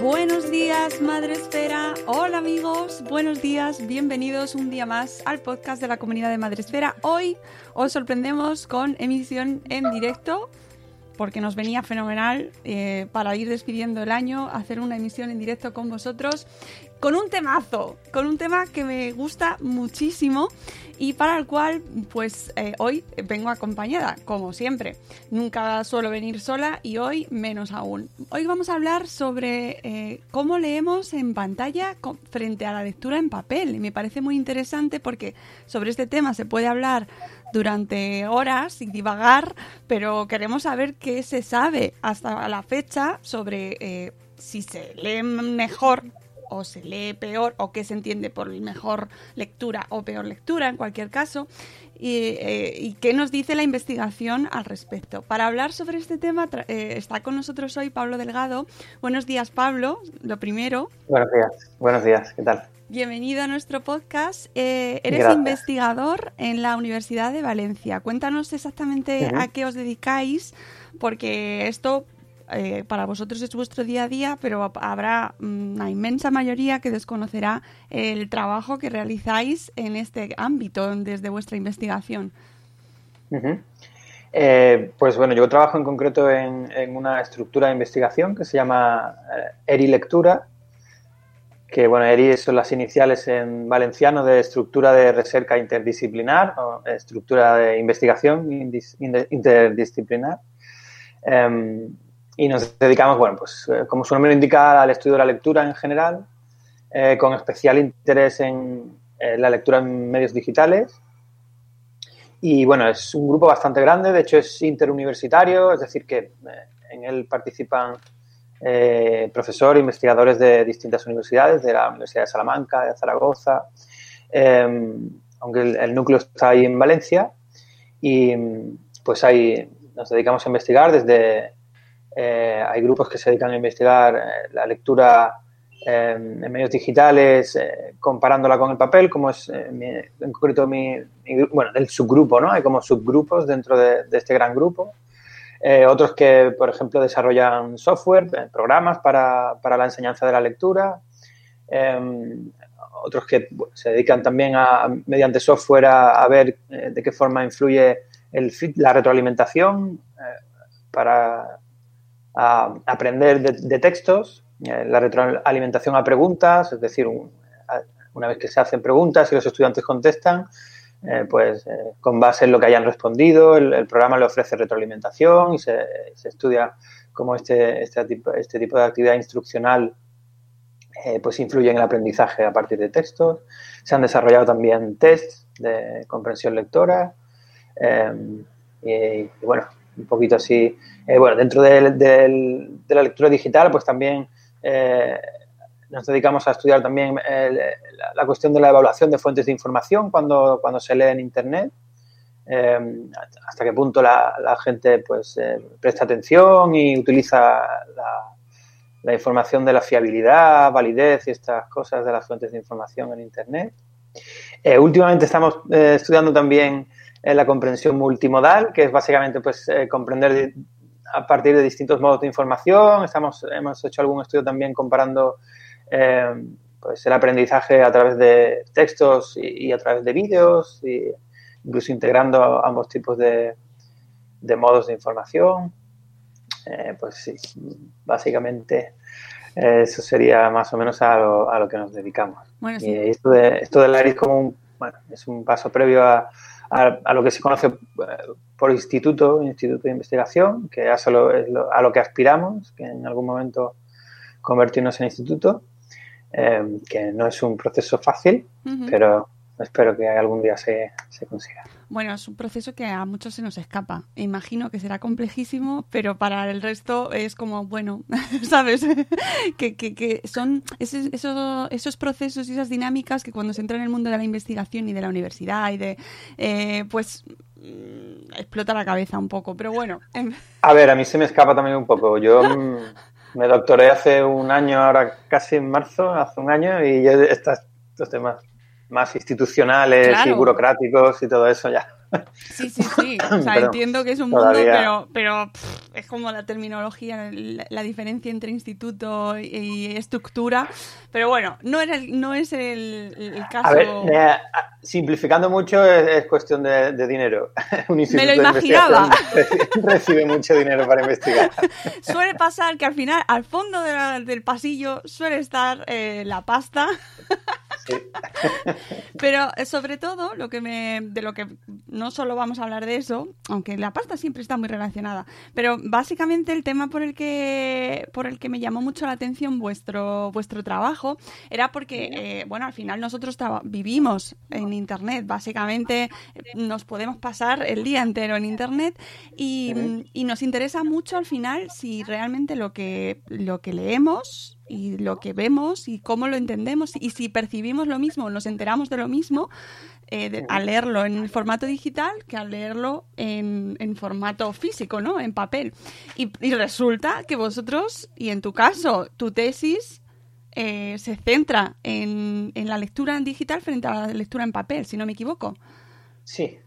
Buenos días, Madre Esfera. Hola amigos, buenos días, bienvenidos un día más al podcast de la comunidad de Madre Esfera. Hoy os sorprendemos con emisión en directo, porque nos venía fenomenal eh, para ir despidiendo el año, hacer una emisión en directo con vosotros, con un temazo, con un tema que me gusta muchísimo y para el cual pues eh, hoy vengo acompañada, como siempre. Nunca suelo venir sola y hoy menos aún. Hoy vamos a hablar sobre eh, cómo leemos en pantalla frente a la lectura en papel. Y me parece muy interesante porque sobre este tema se puede hablar durante horas y divagar, pero queremos saber qué se sabe hasta la fecha sobre eh, si se lee mejor o se lee peor o qué se entiende por mejor lectura o peor lectura en cualquier caso y, eh, y qué nos dice la investigación al respecto. Para hablar sobre este tema eh, está con nosotros hoy Pablo Delgado. Buenos días Pablo, lo primero. Buenos días, buenos días, ¿qué tal? Bienvenido a nuestro podcast. Eh, eres Gracias. investigador en la Universidad de Valencia. Cuéntanos exactamente a qué os dedicáis, porque esto eh, para vosotros es vuestro día a día, pero habrá mm, una inmensa mayoría que desconocerá el trabajo que realizáis en este ámbito desde vuestra investigación. Eh, pues bueno, yo trabajo en concreto en, una estructura de investigación que se llama eh, ERI Lectura, que bueno, ERI son las iniciales en valenciano de estructura de recerca interdisciplinar o estructura de investigación interdisciplinar. Em, y nos dedicamos, bueno, pues eh, como su nombre indica, al estudio de la lectura en general, eh, con especial interés en eh, la lectura en medios digitales. Y bueno, es un grupo bastante grande, de hecho es interuniversitario, es decir, que en él participan profesores, investigadores de distintas universidades, de la Universidad de Salamanca, de Zaragoza, eh, aunque el núcleo está ahí en Valencia. Y pues ahí nos dedicamos a investigar desde... eh, hay grupos que se dedican a investigar eh, la lectura eh, en medios digitales, eh, comparándola con el papel, como es mi- en concreto mi, mi bueno, el subgrupo, ¿no? Hay como subgrupos dentro de, este gran grupo. Otros que, por ejemplo, desarrollan software, programas para, para la enseñanza de la lectura. Eh, otros que se dedican también a, mediante software a, ver de qué forma influye la retroalimentación para a aprender de, de textos, eh, la retroalimentación a preguntas, es decir, un- una vez que se hacen preguntas y los estudiantes contestan, eh, pues eh, con base en lo que hayan respondido, el, programa le ofrece retroalimentación y se, se estudia cómo este, este, tipo, este tipo de actividad instruccional eh, pues influye en el aprendizaje a partir de textos. Se han desarrollado también tests de comprensión lectora. y bueno, un poquito así. Eh, bueno, dentro de, de, la lectura digital, pues también eh, nos dedicamos a estudiar también eh, la, cuestión de la evaluación de fuentes de información cuando, cuando se lee en Internet. Hasta qué punto la, gente pues presta atención y utiliza la, información de la fiabilidad, validez y estas cosas de las fuentes de información en Internet. Últimamente estamos estudiando también eh, la comprensión multimodal, que es básicamente pues, comprender a partir de distintos modos de información. Estamos, hemos hecho algún estudio también comparando pues, el aprendizaje a través de textos y, y a través de vídeos, y incluso integrando ambos tipos de, de modos de información. pues sí, básicamente eso sería más o menos a lo, a lo que nos dedicamos. Bueno, sí. Y esto, de, esto del ARI es como un, bueno, es un paso previo a, a, a, lo que se conoce por instituto, instituto de investigación, que es a lo, es lo, a lo que aspiramos, que en algún momento convertirnos en instituto, eh, que no es un proceso fácil, uh -huh. pero espero que algún día se, se consiga. Bueno, es un proceso que a muchos se nos escapa. Imagino que será complejísimo, pero para el resto es como, bueno, ¿sabes? que, que, que, son esos, esos, esos, procesos y esas dinámicas que cuando se entra en el mundo de la investigación y de la universidad y de, eh, pues, mmm, explota la cabeza un poco, pero bueno. A ver, a mí se me escapa también un poco. Yo me doctoré hace un año, ahora casi en marzo, hace un año, y yo estos temas más institucionales claro. y burocráticos y todo eso ya. Sí, sí, sí. O sea, pero entiendo que es un mundo, pero, pero pff, es como la terminología, la, la, diferencia entre instituto y estructura. Pero bueno, no, era el, no es el, el caso. A ver, eh, simplificando mucho, es, es cuestión de, de, dinero. Un Me lo imaginaba. Recibe mucho dinero para investigar. Suele pasar que al final, al fondo de la, del pasillo, suele estar eh, la pasta. Sí. Pero eh, sobre todo, lo que me, de lo que no solo vamos a hablar de eso, aunque la pasta siempre está muy relacionada, pero básicamente el tema por el que, por el que me llamó mucho la atención vuestro, vuestro trabajo era porque, eh, bueno, al final nosotros vivimos en Internet, básicamente nos podemos pasar el día entero en Internet y, y nos interesa mucho al final si realmente lo que, lo que leemos y lo que vemos y cómo lo entendemos y si percibimos lo mismo, nos enteramos de lo mismo eh, de, al leerlo en formato digital que al leerlo en, en formato físico, ¿no? En papel. Y, y, resulta que vosotros, y en tu caso, tu tesis eh, se centra en, en la lectura en digital frente a la lectura en papel, si no me equivoco. Sí,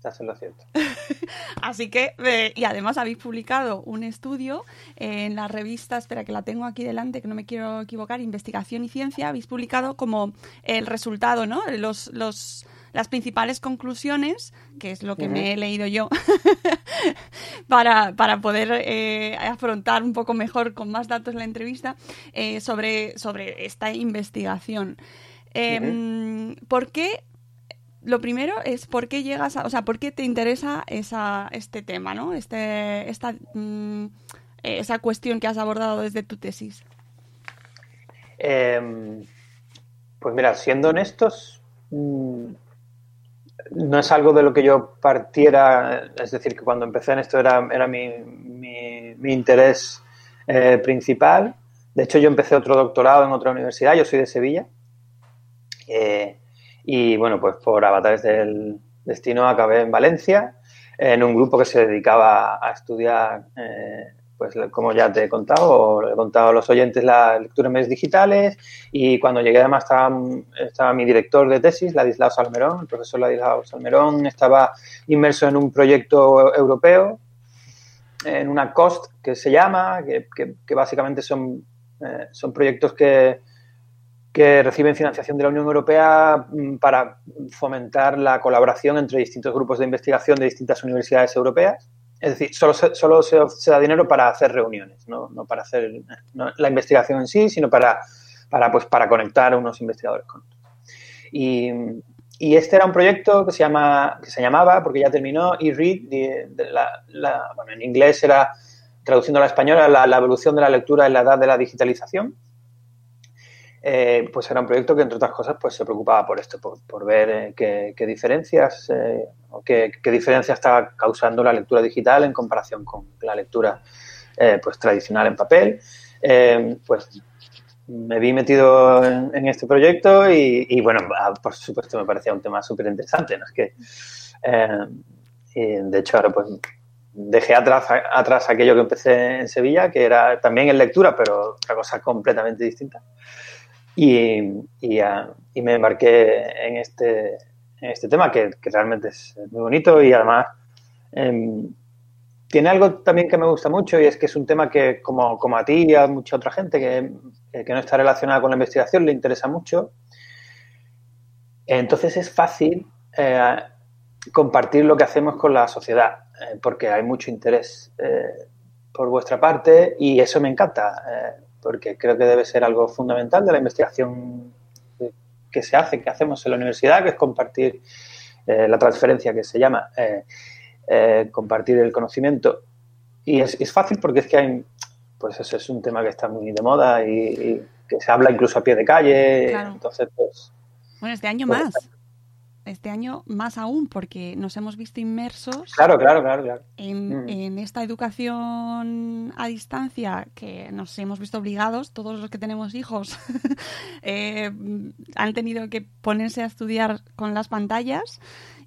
estás en lo cierto. Así que, eh, y además habéis publicado un estudio en la revista, espera que la tengo aquí delante, que no me quiero equivocar, Investigación y Ciencia, habéis publicado como el resultado, ¿no? Los, los, las principales conclusiones, que es lo que uh -huh. me he leído yo, para, para poder eh, afrontar un poco mejor con más datos la entrevista, eh, sobre, sobre esta investigación. Eh, uh -huh. ¿Por qué lo primero es por qué llegas a, o sea, por qué te interesa esa, este tema, ¿no? Este, esta, mmm, esa cuestión que has abordado desde tu tesis. Eh, pues mira, siendo honestos, mmm, no es algo de lo que yo partiera, es decir, que cuando empecé en esto era, era mi, mi, mi interés eh, principal. De hecho, yo empecé otro doctorado en otra universidad, yo soy de Sevilla. Eh, y bueno, pues por avatares del destino acabé en Valencia, en un grupo que se dedicaba a estudiar, eh, pues como ya te he contado, o le he contado a los oyentes la lectura en medios digitales. Y cuando llegué además estaba, estaba mi director de tesis, Ladislao Salmerón, el profesor Ladislao Salmerón, estaba inmerso en un proyecto europeo, en una COST que se llama, que, que, básicamente son, eh, son proyectos que que reciben financiación de la Unión Europea mm, para fomentar la colaboración entre distintos grupos de investigación de distintas universidades europeas. Es decir, solo se, solo se, da dinero para hacer reuniones, no, no para hacer la investigación en sí, sino para, para, pues, para conectar a unos investigadores con otros. Y, este era un proyecto que se, llama, que se llamaba, porque ya terminó, e-read, bueno, en inglés era, traduciendo a la española, la, la evolución de la lectura en la edad de la digitalización eh, pues era un proyecto que, entre otras cosas, pues se preocupaba por esto, por, ver eh, qué, diferencias eh, qué, qué diferencias estaba causando la lectura digital en comparación con la lectura pues tradicional en papel. pues me vi metido en, este proyecto y, bueno, ah, por supuesto me parecía un tema súper interesante. ¿no? Es que, de hecho, ahora pues dejé atrás, atrás aquello que empecé en Sevilla, que era también en lectura, pero otra cosa completamente distinta. Y, y, me embarqué en este, en este tema, que, que, realmente es muy bonito y además em, tiene algo también que me gusta mucho y es que es un tema que, como, como a ti y a mucha otra gente que, que no está relacionada con la investigación, le interesa mucho. Entonces es fácil eh, compartir lo que hacemos con la sociedad, eh, porque hay mucho interés eh, por vuestra parte y eso me encanta porque creo que debe ser algo fundamental de la investigación que se hace, que hacemos en la universidad, que es compartir eh, la transferencia que se llama, eh, eh, compartir el conocimiento. Y es, fácil porque es que hay, pues eso es un tema que está muy de moda y, que se habla incluso a pie de calle. Entonces, pues. Bueno, este año pues, más este año más aún porque nos hemos visto inmersos claro, claro, claro, mm. En, esta educación a distancia que nos hemos visto obligados, todos los que tenemos hijos eh, han tenido que ponerse a estudiar con las pantallas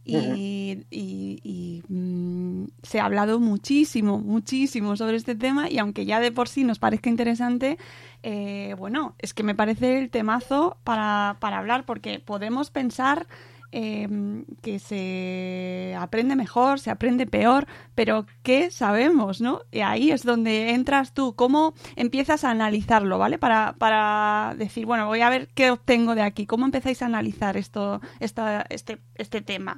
y, mm, se ha hablado muchísimo, muchísimo sobre este tema y aunque ya de por sí nos parezca interesante, eh, bueno, es que me parece el temazo para, para hablar porque podemos pensar Em, que se aprende mejor, se aprende peor, pero ¿qué sabemos, no? Y ahí es donde entras tú, cómo empiezas a analizarlo, ¿vale? Para, para decir, bueno, voy a ver qué obtengo de aquí, cómo empezáis a analizar esto, esta, este, este tema.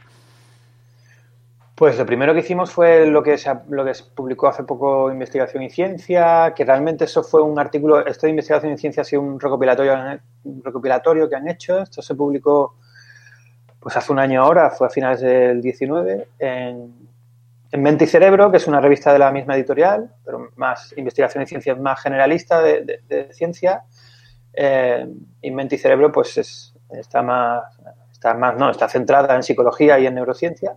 Pues lo primero que hicimos fue lo que se, lo que se publicó hace poco Investigación y Ciencia, que realmente eso fue un artículo, esto de Investigación y Ciencia ha sido un recopilatorio, un recopilatorio que han hecho, esto se publicó pues hace un año ahora, fue a finales del 19, en, Mente y Cerebro, que es una revista de la misma editorial, pero más investigación y ciencia, más generalista de, ciencia. Eh, y Mente y Cerebro, pues está más, está más, no, está centrada en psicología y en neurociencia.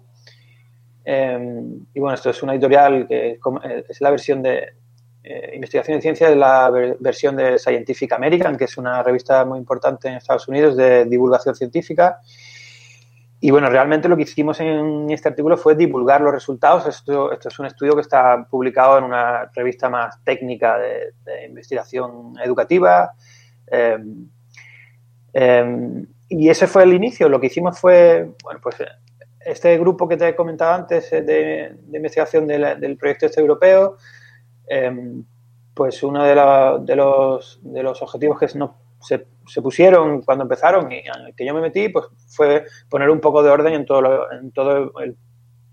Eh, y bueno, esto es una editorial que es la versión de eh, investigación y ciencia de la versión de Scientific American, que es una revista muy importante en Estados Unidos de divulgación científica y bueno, realmente lo que hicimos en este artículo fue divulgar los resultados. Esto, esto es un estudio que está publicado en una revista más técnica de, investigación educativa. Em, em, y ese fue el inicio. Lo que hicimos fue, bueno, pues este grupo que te he comentado antes eh, de, investigación del proyecto este europeo, em, pues uno de, de, los, de los objetivos que nos se, se, pusieron cuando empezaron y en el que yo me metí, pues fue poner un poco de orden en todo, en todo el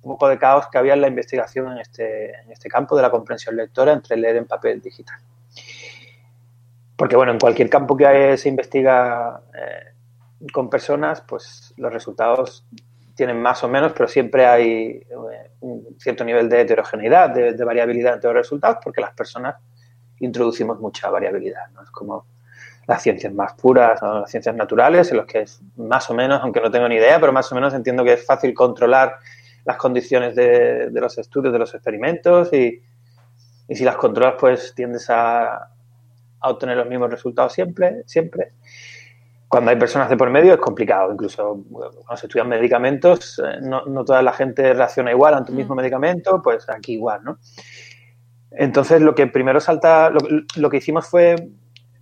poco de caos que había en la investigación en este, en este campo de la comprensión lectora entre leer en papel digital. Porque bueno, en cualquier campo que se investiga eh, con personas, pues los resultados tienen más o menos, pero siempre hay eh, un cierto nivel de heterogeneidad, de, de, variabilidad entre los resultados, porque las personas introducimos mucha variabilidad. ¿no? Es como las ciencias más puras, las ciencias naturales, en los que es más o menos, aunque no tengo ni idea, pero más o menos entiendo que es fácil controlar las condiciones de, los estudios, de los experimentos y, si las controlas pues tiendes a, obtener los mismos resultados siempre, siempre. Cuando hay personas de por medio es complicado, incluso cuando se estudian medicamentos, eh, no, toda la gente reacciona igual ante un mismo mm. medicamento, pues aquí igual, ¿no? Entonces, lo que primero salta, lo, que hicimos fue,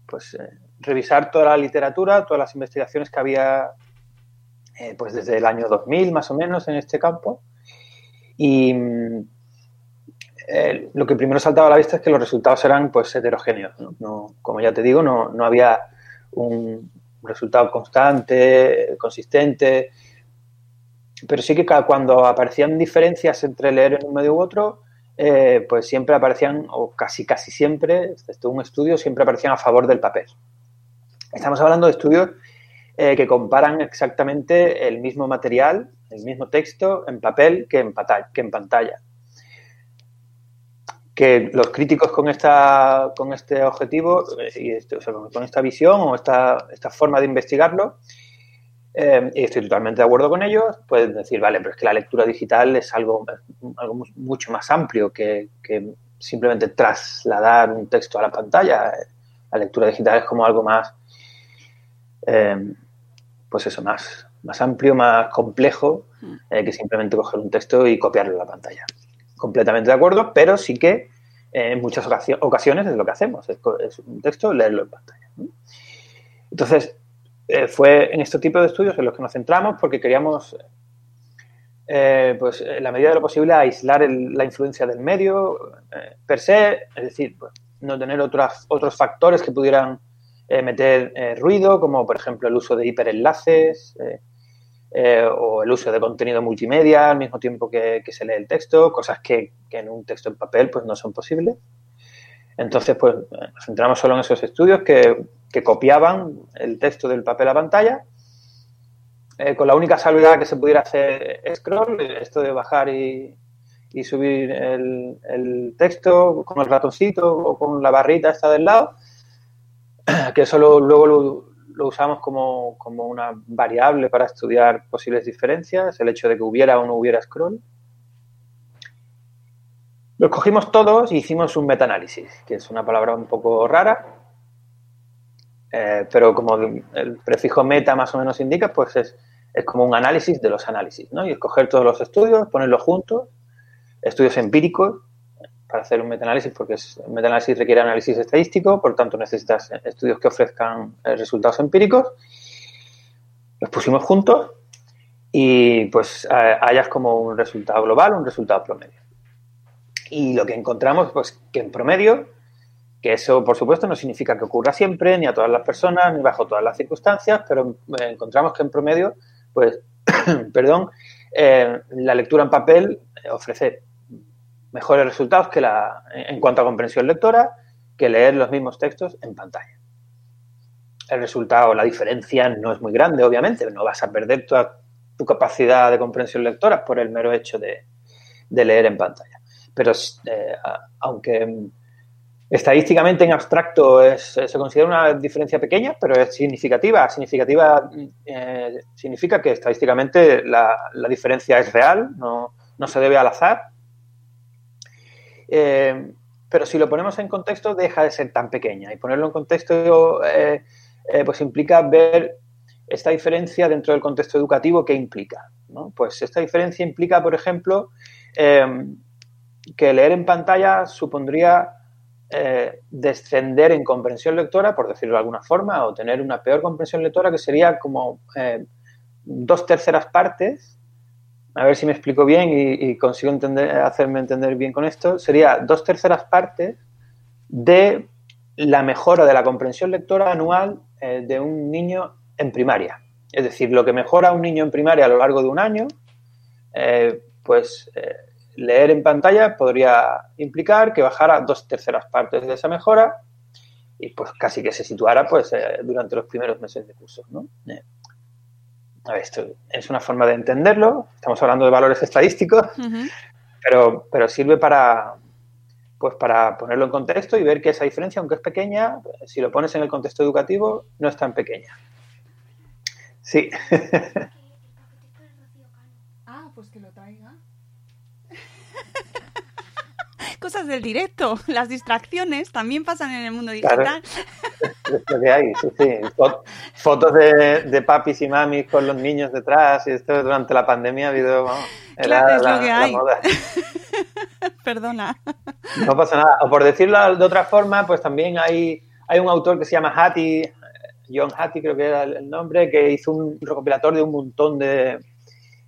pues, eh, revisar toda la literatura, todas las investigaciones que había eh, pues desde el año 2000 más o menos en este campo. Y mm, eh, lo que primero saltaba a la vista es que los resultados eran pues heterogéneos. ¿no? como ya te digo, no, no, había un resultado constante, consistente. Pero sí que cuando aparecían diferencias entre leer en un medio u otro, eh, pues siempre aparecían, o casi casi siempre, desde un estudio, siempre aparecían a favor del papel. Estamos hablando de estudios eh, que comparan exactamente el mismo material, el mismo texto en papel que en, pantalla. que los críticos con esta con este objetivo y este, o sea, con esta visión o esta, esta forma de investigarlo eh, y estoy totalmente de acuerdo con ellos pueden decir vale pero es que la lectura digital es algo, algo mu- mucho más amplio que, que simplemente trasladar un texto a la pantalla la lectura digital es como algo más eh, pues eso más más amplio más complejo eh, que simplemente coger un texto y copiarlo a la pantalla completamente de acuerdo, pero sí que eh, en muchas ocasio- ocasiones es lo que hacemos, es, un texto, leerlo en pantalla. ¿no? Entonces, eh, fue en este tipo de estudios en los que nos centramos porque queríamos, eh, pues, en la medida de lo posible, aislar el- la influencia del medio eh, per se, es decir, pues, no tener otras, otros factores que pudieran eh, meter eh, ruido, como por ejemplo el uso de hiperenlaces, eh, o el uso de contenido multimedia al mismo tiempo que, que se lee el texto, cosas que, que en un texto en papel pues no son posibles. Entonces, pues nos centramos solo en esos estudios que, que copiaban el texto del papel a pantalla, con la única salvedad que se pudiera hacer scroll, esto de bajar y, y subir el, el texto con el ratoncito o con la barrita esta del lado, que eso lo- luego lo, usamos como, como una variable para estudiar posibles diferencias, el hecho de que hubiera o no hubiera scroll. Los cogimos todos y hicimos un metaanálisis, que es una palabra un poco rara, eh, pero como el prefijo meta más o menos indica, pues es, es como un análisis de los análisis, ¿no? Y escoger todos los estudios, ponerlos juntos, estudios empíricos, para hacer un metaanálisis, porque un metaanálisis requiere análisis estadístico, por tanto necesitas estudios que ofrezcan eh, resultados empíricos. Los pusimos juntos y pues hayas como un resultado global, un resultado promedio. Y lo que encontramos, pues que en promedio, que eso por supuesto no significa que ocurra siempre, ni a todas las personas, ni bajo todas las circunstancias, pero eh, encontramos que en promedio, pues, perdón, eh, la lectura en papel ofrece mejores resultados que la, en cuanto a comprensión lectora que leer los mismos textos en pantalla. El resultado, la diferencia no es muy grande, obviamente, no vas a perder toda tu capacidad de comprensión lectora por el mero hecho de, de leer en pantalla. Pero eh, aunque estadísticamente en abstracto es, se considera una diferencia pequeña, pero es significativa. Significativa eh, significa que estadísticamente la, la, diferencia es real, no, no se debe al azar eh, pero si lo ponemos en contexto deja de ser tan pequeña y ponerlo en contexto eh, eh, pues implica ver esta diferencia dentro del contexto educativo que implica. ¿no? Pues esta diferencia implica, por ejemplo, que leer en pantalla supondría descender en comprensión lectora, por decirlo de alguna forma, o tener una peor comprensión lectora que sería como dos terceras partes a ver si me explico bien y, consigo hacerme entender bien con esto, sería dos terceras partes de la mejora de la comprensión lectora anual eh, de un niño en primaria. Es decir, lo que mejora un niño en primaria a lo largo de un año, eh, pues eh, leer en pantalla podría implicar que bajara dos terceras partes de esa mejora y pues casi que se situara pues durante los primeros meses de curso. ¿no? A ver, esto es una forma de entenderlo, estamos hablando de valores estadísticos, uh -huh. pero, pero sirve para, pues para ponerlo en contexto y ver que esa diferencia, aunque es pequeña, si lo pones en el contexto educativo, no es tan pequeña. Sí. ah, pues que lo traiga. Cosas del directo, las distracciones también pasan en el mundo digital. Claro. Es lo que hay, sí, sí. Fotos de, de, papis y mamis con los niños detrás y esto durante la pandemia ha habido, vamos, era claro, es la, lo que hay. la moda. Perdona. No pasa nada. O por decirlo de otra forma, pues también hay, hay un autor que se llama Hattie, John Hattie creo que era el nombre, que hizo un recopilator de un montón de,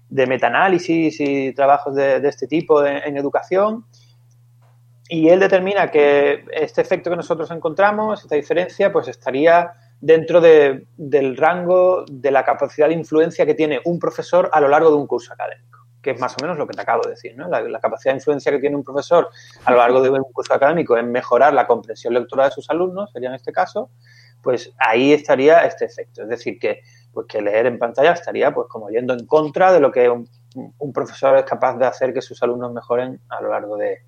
de metaanálisis y trabajos de, de este tipo en, en educación y él determina que este efecto que nosotros encontramos, esta diferencia, pues estaría dentro de, del rango de la capacidad de influencia que tiene un profesor a lo largo de un curso académico, que es más o menos lo que te acabo de decir, ¿no? La, capacidad de influencia que tiene un profesor a lo largo de un curso académico en mejorar la comprensión lectora de sus alumnos, sería en este caso, pues ahí estaría este efecto. Es decir, que, pues que leer en pantalla estaría pues como yendo en contra de lo que un, un profesor es capaz de hacer que sus alumnos mejoren a lo largo de,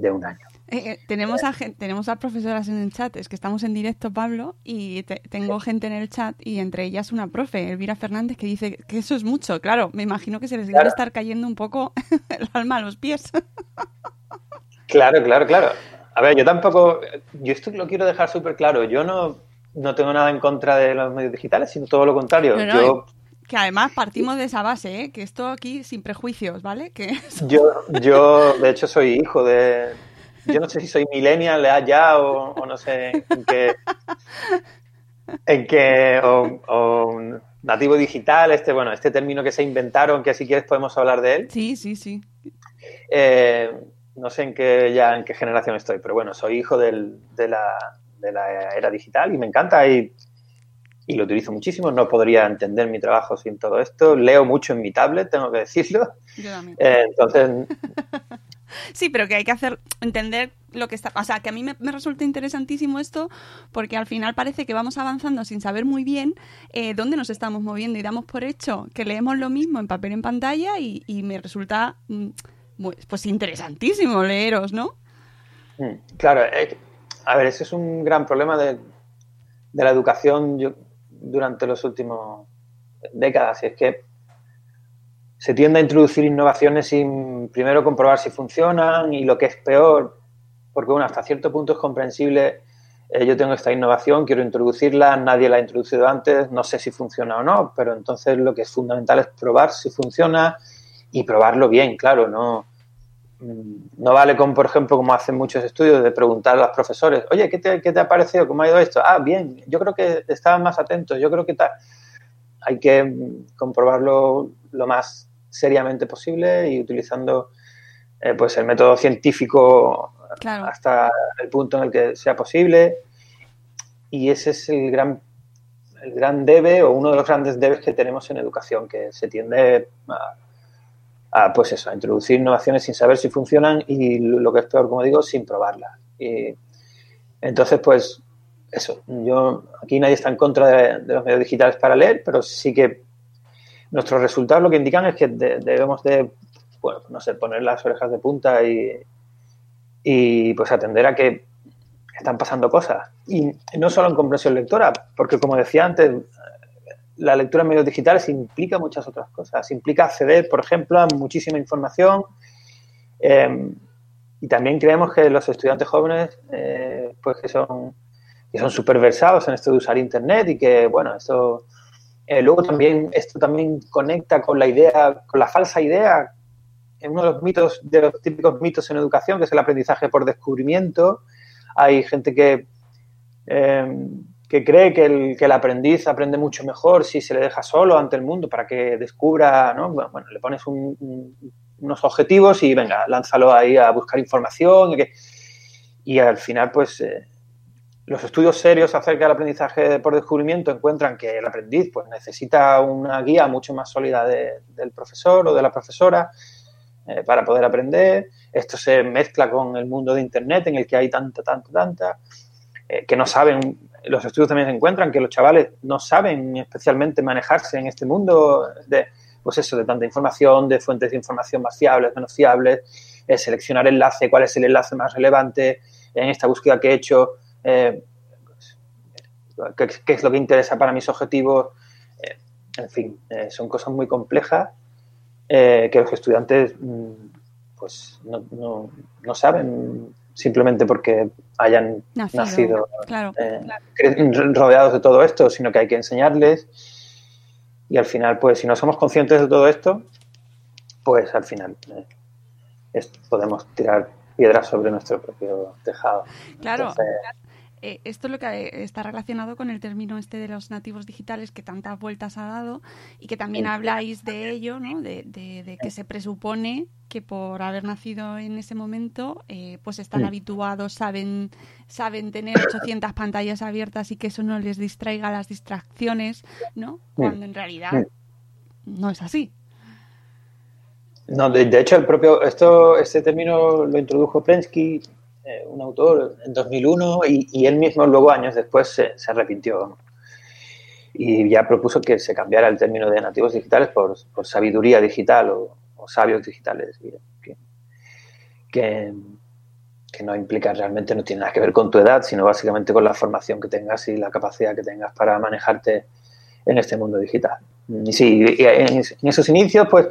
de un año. Eh, eh, tenemos a tenemos a profesoras en el chat, es que estamos en directo, Pablo, y te- tengo gente en el chat y entre ellas una profe, Elvira Fernández, que dice que eso es mucho. Claro, me imagino que se les debe Claro. estar cayendo un poco el alma a los pies. Claro, claro, claro. A ver, yo tampoco, yo esto lo quiero dejar súper claro. Yo no, no tengo nada en contra de los medios digitales, sino todo lo contrario. No, no, yo, Que además partimos de esa base, ¿eh? que esto aquí sin prejuicios, ¿vale? Que yo, yo, de hecho, soy hijo de. Yo no sé si soy millennial ya o, o no sé en qué. En qué. O, o nativo digital, este, bueno, este término que se inventaron, que si quieres podemos hablar de él. sí, sí, sí. Eh, no sé en qué ya en qué generación estoy, pero bueno, soy hijo del- de, la, de la era digital y me encanta y, y lo utilizo muchísimo. No podría entender mi trabajo sin todo esto. Leo mucho en mi tablet, tengo que decirlo. Yo también. Eh, entonces, Sí, pero que hay que hacer entender lo que está. O sea, que a mí me, me resulta interesantísimo esto porque al final parece que vamos avanzando sin saber muy bien eh, dónde nos estamos moviendo y damos por hecho que leemos lo mismo en papel en pantalla y, y me resulta mm, pues interesantísimo leeros, ¿no? mm, claro, eh, a ver, ese es un gran problema de, de la educación yo- durante los últimos décadas. Y es que se tiende a introducir innovaciones sin primero comprobar si funcionan y lo que es peor, porque bueno, hasta cierto punto es comprensible, eh, yo tengo esta innovación, quiero introducirla, nadie la ha introducido antes, no sé si funciona o no, pero entonces lo que es fundamental es probar si funciona y probarlo bien, claro, no, no vale con, por ejemplo, como hacen muchos estudios, de preguntar a los profesores, oye, ¿qué te, qué te ha parecido? ¿Cómo ha ido esto? Ah, bien, yo creo que estaban más atentos, yo creo que tal. Hay que mm, comprobarlo lo más seriamente posible y utilizando eh, pues el método científico Claro. hasta el punto en el que sea posible. Y ese es el gran, el gran debe o uno de los grandes debes que tenemos en educación, que se tiende a, pues eso, a introducir innovaciones sin saber si funcionan y lo que es peor, como digo, sin probarlas. Entonces, pues eso, yo aquí nadie está en contra de, los medios digitales para leer, pero sí que nuestros resultados lo que indican es que de- debemos de, bueno, no sé, poner las orejas de punta y, y pues atender a que están pasando cosas. Y no solo en comprensión lectora, porque como decía antes, la lectura en medios digitales implica muchas otras cosas. Implica acceder, por ejemplo, a muchísima información. eh, y también creemos que los estudiantes jóvenes, eh, pues que son que son súper versados en esto de usar Internet y que, bueno, esto... eh, luego también, esto también conecta con la idea, con la falsa idea, en uno de los mitos, de los típicos mitos en educación, que es el aprendizaje por descubrimiento. Hay gente que, eh, que cree que el, que el aprendiz aprende mucho mejor si se le deja solo ante el mundo para que descubra, ¿no? Bueno, bueno, le pones un- un- unos objetivos y venga, lánzalo ahí a buscar información y, que- y al final, pues, eh, los estudios serios acerca del aprendizaje por descubrimiento encuentran que el aprendiz pues, necesita una guía mucho más sólida de- del profesor o de la profesora eh, para poder aprender. Esto se mezcla con el mundo de Internet en el que hay tanta, tanta, tanta, eh, que no saben, los estudios también encuentran que los chavales no saben especialmente manejarse en este mundo de, pues eso, de tanta información, de fuentes de información más fiables, menos fiables, eh, seleccionar enlace, cuál es el enlace más relevante en esta búsqueda que he hecho, eh, qué, qué es lo que interesa para mis objetivos, eh, en fin, eh, son cosas muy complejas eh, que los estudiantes mm, pues no, no- no saben simplemente porque hayan Nacido, nacido, claro, eh, rodeados de todo esto, sino que hay que enseñarles y al final, pues si no somos conscientes de todo esto, pues al final eh, es- podemos tirar piedras sobre nuestro propio tejado. Claro. Entonces, Eh, esto es lo que eh, está relacionado con el término este de los nativos digitales que tantas vueltas ha dado y que también habláis de ello, ¿no? De, de- de que se presupone que por haber nacido en ese momento, eh, pues están habituados, saben, saben tener 800 pantallas abiertas y que eso no les distraiga las distracciones, ¿no? Cuando en realidad no es así. No, de, de hecho, el propio, esto, este término lo introdujo Prensky, eh, un autor, en 2001, y, y él mismo luego, años después, se, se arrepintió. Y ya propuso que se cambiara el término de nativos digitales por, por sabiduría digital o, o sabios digitales. que, que, no implica realmente, no tiene nada que ver con tu edad, sino básicamente con la formación que tengas y la capacidad que tengas para manejarte en este mundo digital. Y sí, en, en esos inicios, pues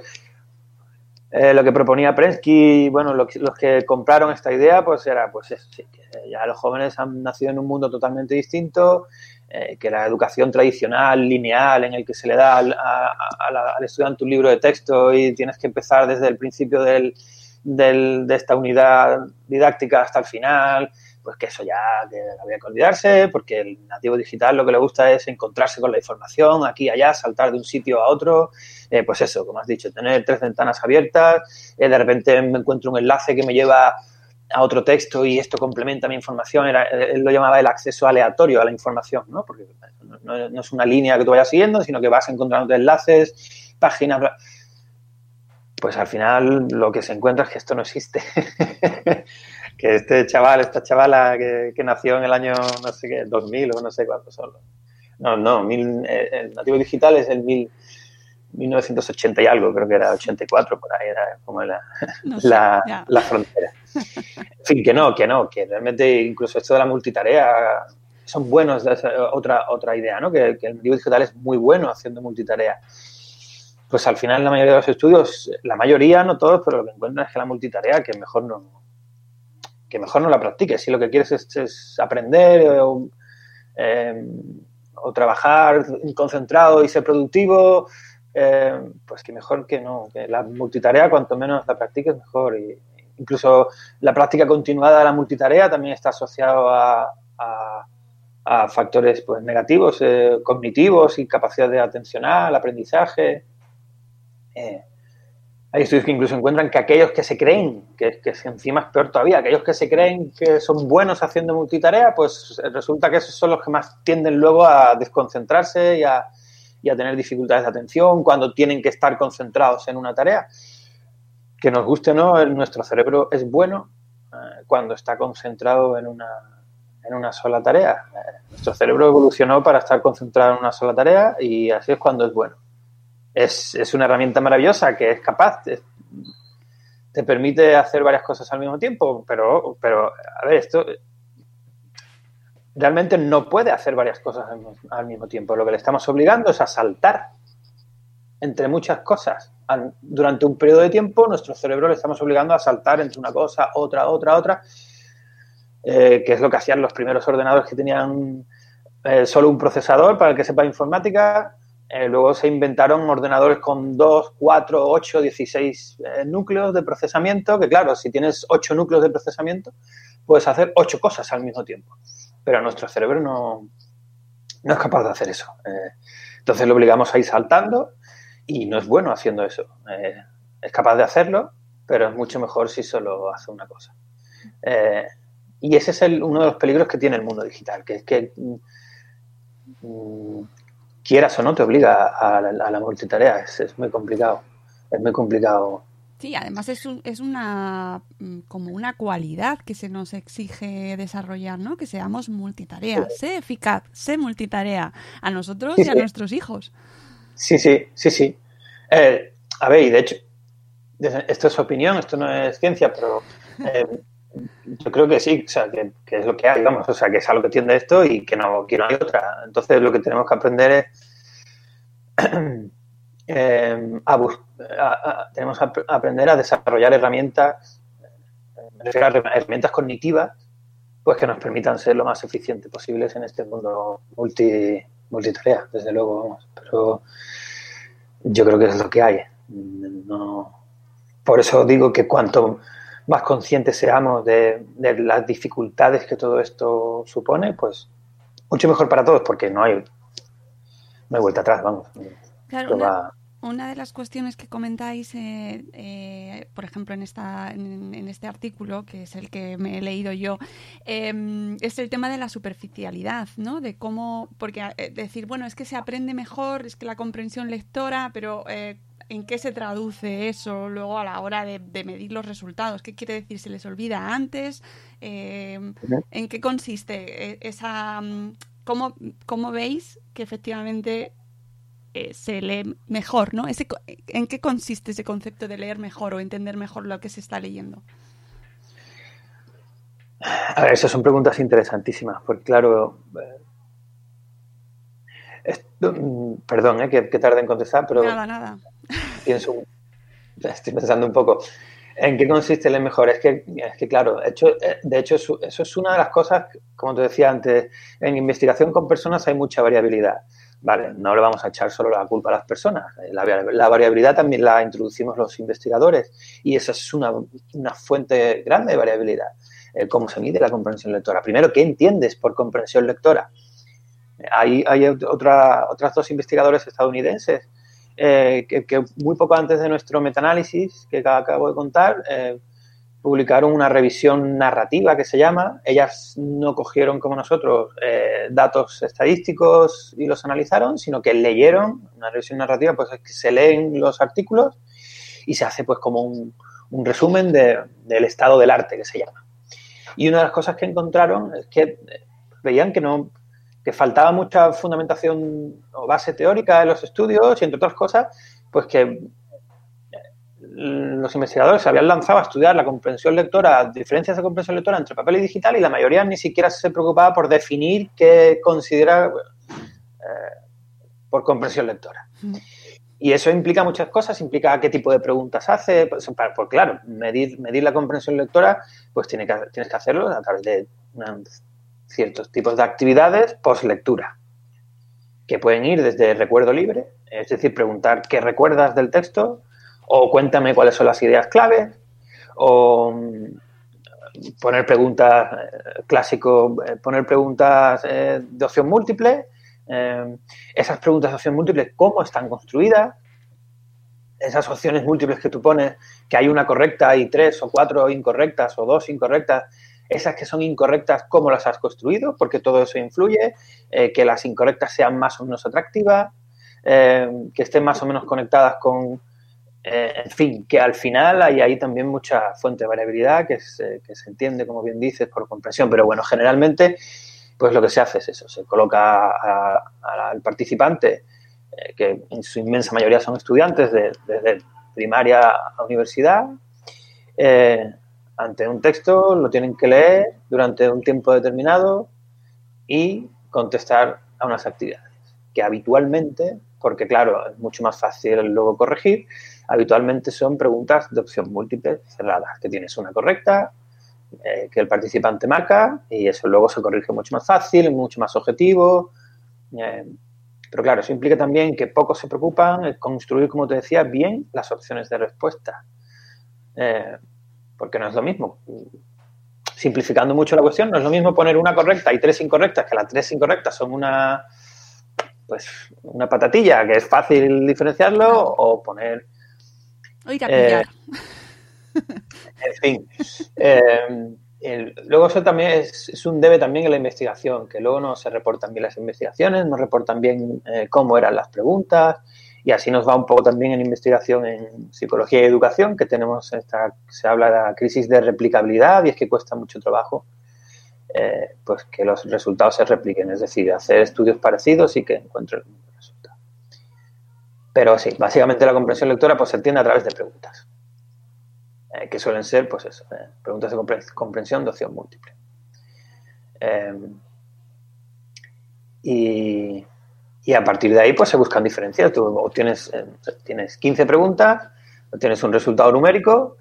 eh, lo que proponía Prensky, bueno, lo los que compraron esta idea, pues era, pues sí, ya los jóvenes han nacido en un mundo totalmente distinto, eh, que la educación tradicional, lineal, en el que se le da al, a- a al estudiante un libro de texto y tienes que empezar desde el principio del, del- de esta unidad didáctica hasta el final, pues que eso ya que había que olvidarse, porque el nativo digital lo que le gusta es encontrarse con la información aquí allá, saltar de un sitio a otro, eh, pues eso, como has dicho, tener tres ventanas abiertas, eh, de repente me encuentro un enlace que me lleva a otro texto y esto complementa mi información, Era, él lo llamaba el acceso aleatorio a la información, ¿no? porque no, no- es una línea que tú vayas siguiendo, sino que vas encontrando enlaces, páginas, pues al final lo que se encuentra es que esto no existe. que este chaval, esta chavala que, que nació en el año, no sé qué, 2000 o no sé cuántos son. No, no, mil- eh, el nativo digital es el mil, 1980 y algo, creo que era 84, por ahí era como la, No sé, la, la frontera. En fin, que no, que no, que realmente incluso esto de la multitarea son buenos, es otra, otra idea, ¿no? Que, que el nativo digital es muy bueno haciendo multitarea. Pues al final la mayoría de los estudios, la mayoría, no todos, pero lo que encuentran es que la multitarea que mejor no, que mejor no la practiques. Si lo que quieres es, es aprender o, eh, o trabajar concentrado y ser productivo, eh, pues que mejor que no, que la multitarea cuanto menos la practiques mejor. Y incluso la práctica continuada de la multitarea también está asociado a, factores pues, negativos, eh, cognitivos y capacidad de atencional, aprendizaje. Hay estudios que incluso encuentran que aquellos que se creen, que, que encima es peor todavía, aquellos que se creen que son buenos haciendo multitarea, pues resulta que esos son los que más tienden luego a desconcentrarse y a, tener dificultades de atención cuando tienen que estar concentrados en una tarea. Que nos guste o no, nuestro cerebro es bueno eh, cuando está concentrado en una, en una sola tarea. Eh, nuestro cerebro evolucionó para estar concentrado en una sola tarea y así es cuando es bueno. Es, es una herramienta maravillosa que es capaz, te, te permite hacer varias cosas al mismo tiempo, pero, pero a ver, esto realmente no puede hacer varias cosas al, mismo- tiempo. Lo que le estamos obligando es a saltar entre muchas cosas. Durante un periodo de tiempo, nuestro cerebro le estamos obligando a saltar entre una cosa, otra, otra, otra, eh, que es lo que hacían los primeros ordenadores que tenían eh, solo un procesador para el que sepa informática. Eh, luego se inventaron ordenadores con 2, 4, 8, 16 eh, núcleos de procesamiento, que claro, si tienes 8 núcleos de procesamiento, puedes hacer 8 cosas al mismo tiempo. Pero nuestro cerebro no, es capaz de hacer eso. Eh, entonces lo obligamos a ir saltando y no es bueno haciendo eso. Eh, es capaz de hacerlo, pero es mucho mejor si solo hace una cosa. Y ese es uno de los peligros que tiene el mundo digital, que es que mm, quieras o no te obliga a la, a la multitarea. Es, es muy complicado. Es muy complicado. Sí, además es, un- es una mm, como una cualidad que se nos exige desarrollar, ¿no? Que seamos multitarea. Sé eficaz, sé multitarea a nosotros Sí, y a sí. nuestros hijos. Sí, sí, sí, sí. Eh, a ver, y de hecho, esto es opinión, esto no es ciencia, pero eh, yo creo que sí, o sea, que, es lo que hay, vamos, o sea, que es a lo que tiende esto y que no, que no hay otra. Entonces, lo que tenemos que aprender es eh, a tenemos que ap- aprender a desarrollar herramientas, herramientas cognitivas, pues que nos permitan ser lo más eficientes posibles en este mundo multi, multitarea, desde luego, vamos. Pero yo creo que es lo que hay. No, por eso digo que cuanto más conscientes seamos de, de las dificultades que todo esto supone, pues mucho mejor para todos, porque no hay, no hay vuelta atrás, vamos. Claro, una, de las cuestiones que comentáis, eh, eh, por ejemplo, en, esta, en, en este artículo, que es el que me he leído yo, eh, es el tema de la superficialidad, ¿no? De cómo, porque eh, decir, bueno, es que se aprende mejor, es que la comprensión lectora, pero eh, ¿en qué se traduce eso luego a la hora de, de medir los resultados? ¿Qué quiere decir? ¿Se les olvida antes? Eh, ¿En qué consiste eh, esa... mm, ¿Cómo, cómo veis que efectivamente eh, se lee mejor, ¿no? Ese, ¿En qué consiste ese concepto de leer mejor o entender mejor lo que se está leyendo? A ver, esas son preguntas interesantísimas, porque claro, eh, esto- mm, perdón eh, que, que tarde en contestar, pero Nada, nada. pienso, estoy pensando un poco en qué consiste el mejor. Es que, es que claro, hecho, eh, de hecho, eso, eso es una de las cosas, como te decía antes, en investigación con personas hay mucha variabilidad. Vale, no le vamos a echar solo la culpa a las personas. La, vari- la variabilidad también la introducimos los investigadores y esa es una, una fuente grande de variabilidad. Eh, ¿Cómo se mide la comprensión lectora? Primero, ¿qué entiendes por comprensión lectora? Hay, hay otra, otras dos investigadores estadounidenses eh, que, muy poco antes de nuestro metaanálisis que acabo de contar, eh, publicaron una revisión narrativa que se llama. Ellas no cogieron como nosotros eh, datos estadísticos y los analizaron, sino que leyeron, una revisión narrativa, pues es que se leen los artículos y se hace pues como un, resumen de- del estado del arte que se llama. Y una de las cosas que encontraron es que veían que no que faltaba mucha fundamentación o base teórica en los estudios y entre otras cosas, pues que eh, los investigadores se habían lanzado a estudiar la comprensión lectora, diferencias de comprensión lectora entre papel y digital y la mayoría ni siquiera se preocupaba por definir qué considera eh, por comprensión lectora. Y eso implica muchas cosas, implica qué tipo de preguntas hace, pues, pues claro, medir, medir la comprensión lectora, pues tiene que, tienes que hacerlo a través de una- ciertos tipos de actividades post-lectura, que pueden ir desde recuerdo libre, es decir, preguntar qué recuerdas del texto, o cuéntame cuáles son las ideas claves, o mm, poner preguntas, eh, clásico, eh, poner preguntas eh, de opción múltiple, esas preguntas de opción múltiple, cómo están construidas, esas opciones múltiples que tú pones, que hay una correcta y tres o cuatro incorrectas o dos incorrectas, esas que son incorrectas, cómo las has construido, porque todo eso influye, eh, que las incorrectas sean más o menos atractivas, eh, que estén más o menos conectadas con, eh, en fin, que al final hay ahí también mucha fuente de variabilidad que se, que se entiende, como bien dices, por comprensión, pero bueno, generalmente pues lo que se hace es eso, se coloca al participante, que en su inmensa mayoría son estudiantes de- desde primaria a universidad, eh, ante un texto, lo tienen que leer durante un tiempo determinado y contestar a unas actividades que habitualmente, porque claro, es mucho más fácil luego corregir, habitualmente son preguntas de opción múltiple cerradas, que tienes una correcta, eh, que el participante marca y eso luego se corrige mucho más fácil, mucho más objetivo. eh, pero claro, eso implica también que pocos se preocupan en construir, como te decía, bien las opciones de respuesta. Eh, porque no es lo mismo. Simplificando mucho la cuestión, no es lo mismo poner una correcta y tres incorrectas, que las tres incorrectas son una pues una patatilla que es fácil diferenciarlo, o poner O ir a Eh, en fin. Eh, el- luego eso también es, es un debe también en la investigación, que luego no se reportan bien las investigaciones, no reportan bien eh, cómo eran las preguntas, y así nos va un poco también en investigación en psicología y educación, que tenemos esta, se habla de la crisis de replicabilidad y es que cuesta mucho trabajo eh, pues que los resultados se repliquen, es decir, hacer estudios parecidos y que encuentren el mismo resultado. Pero sí, básicamente la comprensión lectora pues se entiende a través de preguntas eh, que suelen ser, pues eso, eh, preguntas de compre- comprensión de opción múltiple. Y, y a partir de ahí, pues se buscan diferencias. Tú obtienes, eh, tienes 15 preguntas, obtienes un resultado numérico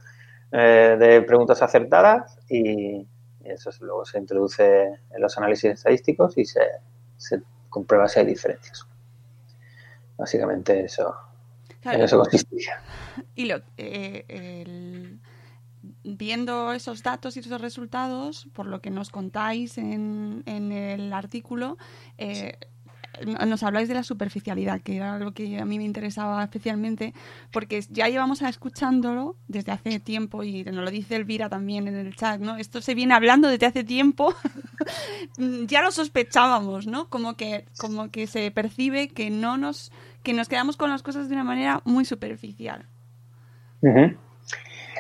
eh, de preguntas acertadas y eso es- luego se introduce en los análisis estadísticos y se, se comprueba si hay diferencias. Básicamente eso, Claro, en eso consistía. Y lo, eh, el- viendo esos datos y esos resultados, por lo que nos contáis en, en el artículo, eh, nos habláis de la superficialidad, que era lo que a mí me interesaba especialmente, porque ya llevamos escuchándolo desde hace tiempo y nos lo dice Elvira también en el chat, ¿no? Esto se viene hablando desde hace tiempo, ya lo sospechábamos, ¿no? Como que, como que se percibe que no nos, que nos quedamos con las cosas de una manera muy superficial.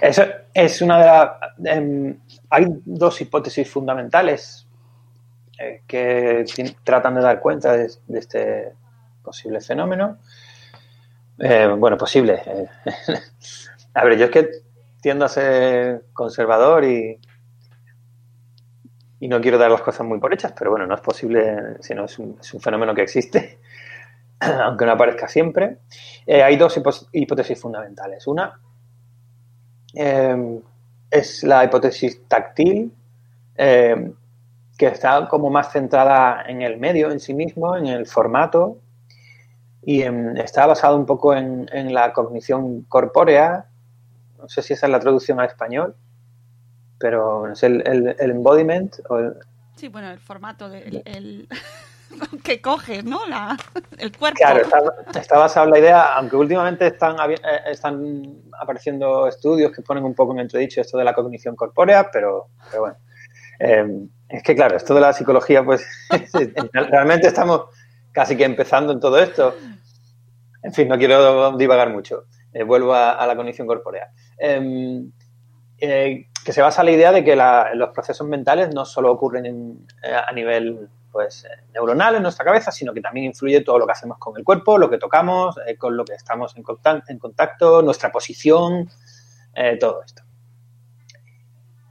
Eso es una de las... em, hay dos hipótesis fundamentales eh, que tratan de dar cuenta de, este posible fenómeno. Eh, bueno, posible. eh. a ver, yo es que tiendo a ser conservador y y no quiero dar las cosas muy por hechas, pero bueno, no es posible, sino es un, fenómeno que existe, aunque no aparezca siempre. Hay dos hipótesis fundamentales. Una es la hipótesis táctil, que está como más centrada en el medio en sí mismo, en el formato, y en- está basado un poco en, en la cognición corpórea. No sé si esa es la traducción al español, pero es el, el- el embodiment o el- Sí, bueno, el formato del el, que coges, ¿no? La, el cuerpo. Claro, está, está basado en la idea, aunque últimamente están, eh, están apareciendo estudios que ponen un poco en entredicho esto de la cognición corpórea, pero, pero bueno. Eh, es que claro, esto de la psicología, pues realmente estamos casi que empezando en todo esto. En fin, no quiero divagar mucho. Eh, vuelvo a, la cognición corpórea. Eh, eh, que se basa en la idea de que la- los procesos mentales no solo ocurren en- eh, a nivel pues, neuronal en nuestra cabeza, sino que también influye todo lo que hacemos con el cuerpo, lo que tocamos, con lo que estamos en contacto, en contacto nuestra posición, todo esto.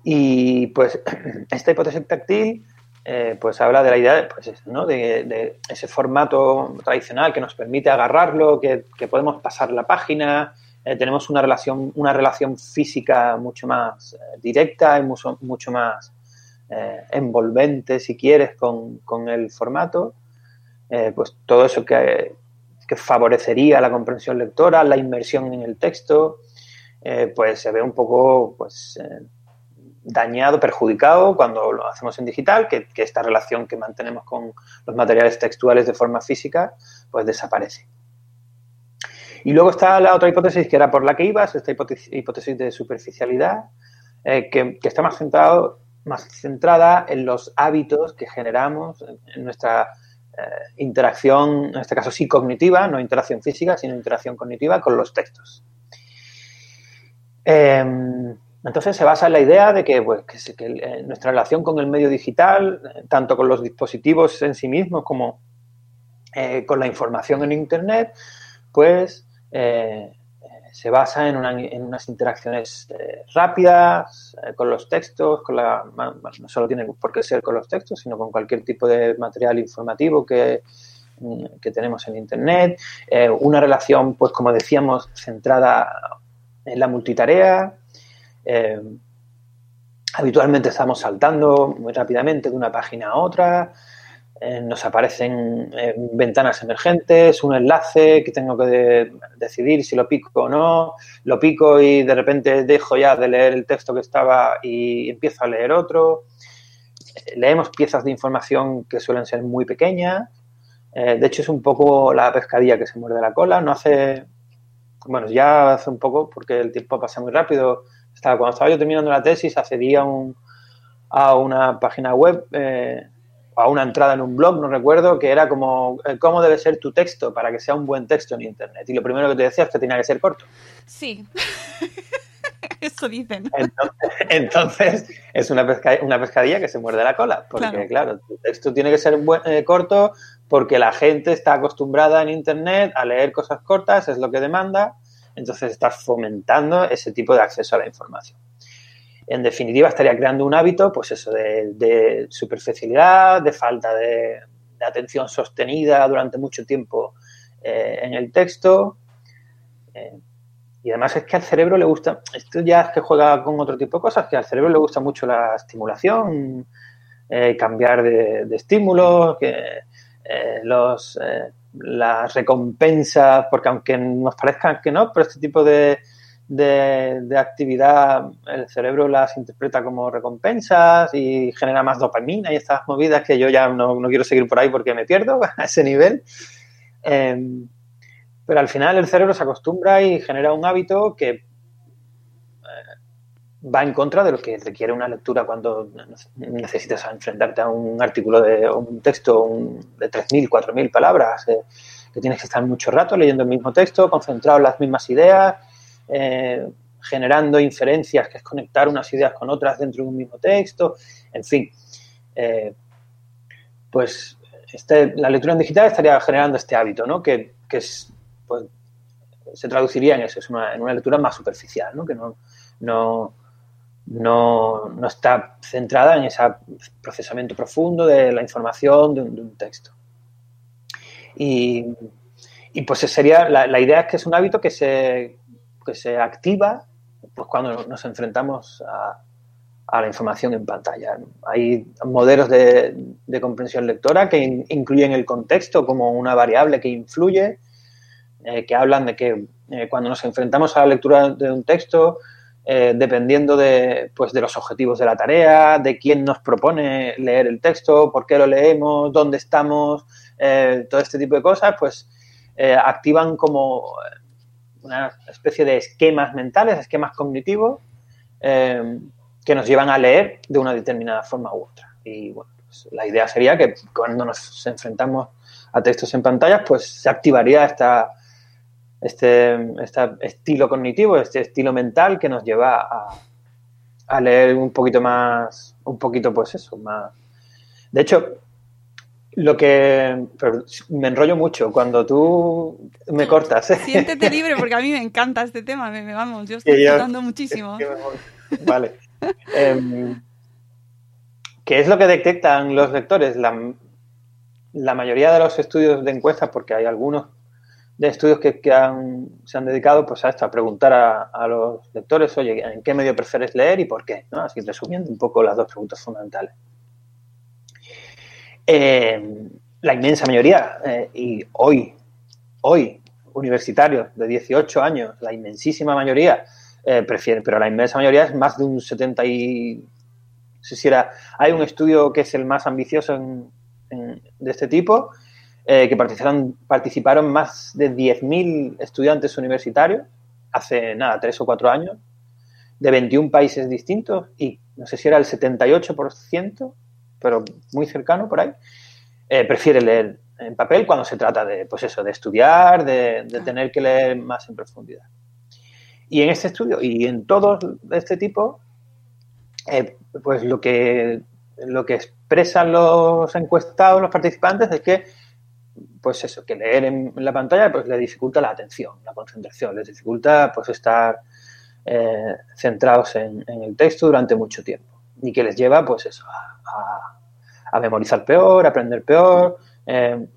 Y pues esta hipótesis táctil eh, pues habla de la idea de, pues de, ese formato tradicional que nos permite agarrarlo, que, podemos pasar la página, eh, tenemos una relación, una relación física mucho más eh, directa y mucho, mucho más envolvente, si quieres, con, con el formato. Pues todo eso que, que, favorecería la comprensión lectora, la inmersión en el texto, pues se ve un poco pues, dañado, perjudicado cuando lo hacemos en digital, que, esta relación que mantenemos con los materiales textuales de forma física, pues desaparece. Y luego está la otra hipótesis que era por la que ibas, esta hipótesis, de superficialidad, eh, que, está más, centrado, más centrada en los hábitos que generamos en, nuestra eh, interacción, en este caso sí cognitiva, no interacción física, sino interacción cognitiva con los textos. Eh, entonces se basa en la idea de que, pues, eh, nuestra relación con el medio digital, eh, tanto con los dispositivos en sí mismos como eh, con la información en Internet, pues se basa en, una, en unas interacciones rápidas con los textos, con la, no solo tiene por qué ser con los textos, sino con cualquier tipo de material informativo que, que tenemos en Internet, una relación, pues como decíamos, centrada en la multitarea. Eh, habitualmente estamos saltando muy rápidamente de una página a otra, eh, nos aparecen eh, ventanas emergentes, un enlace que tengo que de decidir si lo pico o no, lo pico y de repente dejo ya de leer el texto que estaba y empiezo a leer otro. Eh, leemos piezas de información que suelen ser muy pequeñas. De hecho, es un poco la pescadilla que se muerde la cola. No hace, bueno, ya hace un poco, porque el tiempo pasa muy rápido. Estaba, cuando estaba yo terminando la tesis, accedí a, un, a una página web eh, a una entrada en un blog, no recuerdo, que era como eh, cómo debe ser tu texto para que sea un buen texto en Internet. Y lo primero que te decía es que tenía que ser corto. Sí. Eso dicen. Entonces, entonces es una, pesca, una, pescadilla que se muerde la cola, porque claro, claro tu texto tiene que ser buen, eh, corto porque la gente está acostumbrada en Internet a leer cosas cortas, es lo que demanda, entonces estás fomentando ese tipo de acceso a la información en definitiva estaría creando un hábito, pues eso, de, superficialidad, de falta de, atención sostenida durante mucho tiempo eh, en el texto. Eh, y además es que al cerebro le gusta, esto ya es que juega con otro tipo de cosas, que al cerebro le gusta mucho la estimulación, eh, cambiar de, de, estímulos, que los, las recompensas, porque aunque nos parezcan que no, pero este tipo de, de, actividad, el cerebro las interpreta como recompensas y genera más dopamina y estas movidas que yo ya no, no quiero seguir por ahí porque me pierdo a ese nivel. Eh, pero al final el cerebro se acostumbra y genera un hábito que va en contra de lo que requiere una lectura cuando necesitas enfrentarte a un artículo de un texto un, de 3.000, 4.000 palabras, eh, que tienes que estar mucho rato leyendo el mismo texto, concentrado en las mismas ideas, eh, generando inferencias, que es conectar unas ideas con otras dentro de un mismo texto, en fin. Eh, pues este, la lectura en digital estaría generando este hábito, ¿no? Que, que es, pues, se traduciría en eso, es una, en una lectura más superficial, ¿no? Que no, no, no, no está centrada en ese procesamiento profundo de la información de un, de un texto. Y, y, pues sería, la, la, idea es que es un hábito que se, que se activa pues cuando nos enfrentamos a, a la información en pantalla. Hay modelos de, de comprensión lectora que in, incluyen el contexto como una variable que influye, eh, que hablan de que eh, cuando nos enfrentamos a la lectura de un texto, eh, dependiendo de, pues, de los objetivos de la tarea, de quién nos propone leer el texto, por qué lo leemos, dónde estamos, eh, todo este tipo de cosas, pues eh, activan como una especie de esquemas mentales, esquemas cognitivos, que nos llevan a leer de una determinada forma u otra. Y bueno, pues, la idea sería que cuando nos enfrentamos a textos en pantallas, pues se activaría esta, este, este, estilo cognitivo, este estilo mental que nos lleva a, a, leer un poquito más, un poquito pues eso, más... De hecho, lo que... me enrollo mucho cuando tú me cortas. ¿eh? Siéntete libre porque a mí me encanta este tema, me, me vamos, yo estoy disfrutando muchísimo. vale. eh, ¿Qué es lo que detectan los lectores? La, la mayoría de los estudios de encuestas, porque hay algunos de estudios que, que han, se han dedicado pues, a esto, a preguntar a, a, los lectores, oye, ¿en qué medio prefieres leer y por qué? Así resumiendo un poco las dos preguntas fundamentales. Eh, la inmensa mayoría, eh, y hoy, hoy, universitarios de 18 años, la inmensísima mayoría eh, prefieren, pero la inmensa mayoría es más de un 70 y... Si era, hay un estudio que es el más ambicioso en, en, de este tipo, eh, que participaron, participaron más de 10.000 estudiantes universitarios hace nada, tres o cuatro años, de 21 países distintos y no sé si era el 78%, pero muy cercano por ahí, eh, prefiere leer en papel cuando se trata de, pues eso, de estudiar, de, de tener que leer más en profundidad. Y en este estudio y en todos de este tipo, eh, pues lo que, lo que expresan los encuestados, los participantes, es que pues eso, que leer en, la pantalla pues le dificulta la atención, la concentración, les dificulta pues estar eh, centrados en, en, el texto durante mucho tiempo y que les lleva pues eso, a, a, memorizar peor, a aprender peor. Eh,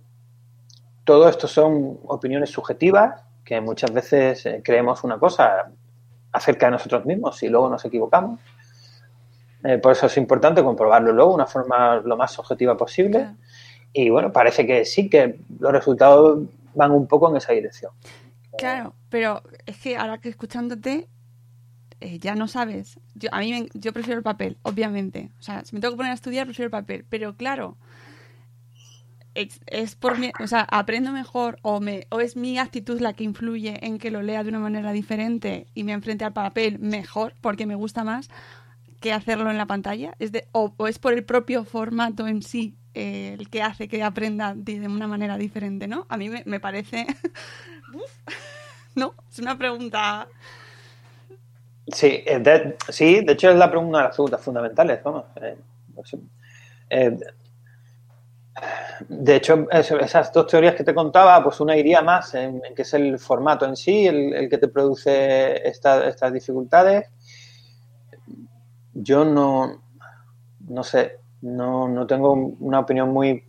todo esto son opiniones subjetivas que muchas veces eh, creemos una cosa acerca de nosotros mismos y luego nos equivocamos. Eh, por eso es importante comprobarlo luego una forma lo más objetiva posible. Y bueno, parece que sí, que los resultados van un poco en esa dirección. Claro, pero es que ahora que escuchándote, eh, ya no sabes. Yo, a mí me, yo prefiero el papel, obviamente. O sea, si me tengo que poner a estudiar, prefiero el papel. Pero claro, es, es por mi, o sea, aprendo mejor o, me, o es mi actitud la que influye en que lo lea de una manera diferente y me enfrente al papel mejor porque me gusta más hacerlo en la pantalla. Es de, o, es por el propio formato en sí eh, el que hace que aprenda de, una manera diferente, ¿no? A mí me, parece... no, es una pregunta... Sí, de, sí, de hecho es la pregunta, de las preguntas fundamentales, vamos. Eh, eh, de hecho, esas dos teorías que te contaba, pues una iría más en, en que es el formato en sí, el, que te produce esta, estas dificultades. Yo no, no sé, no, no tengo una opinión muy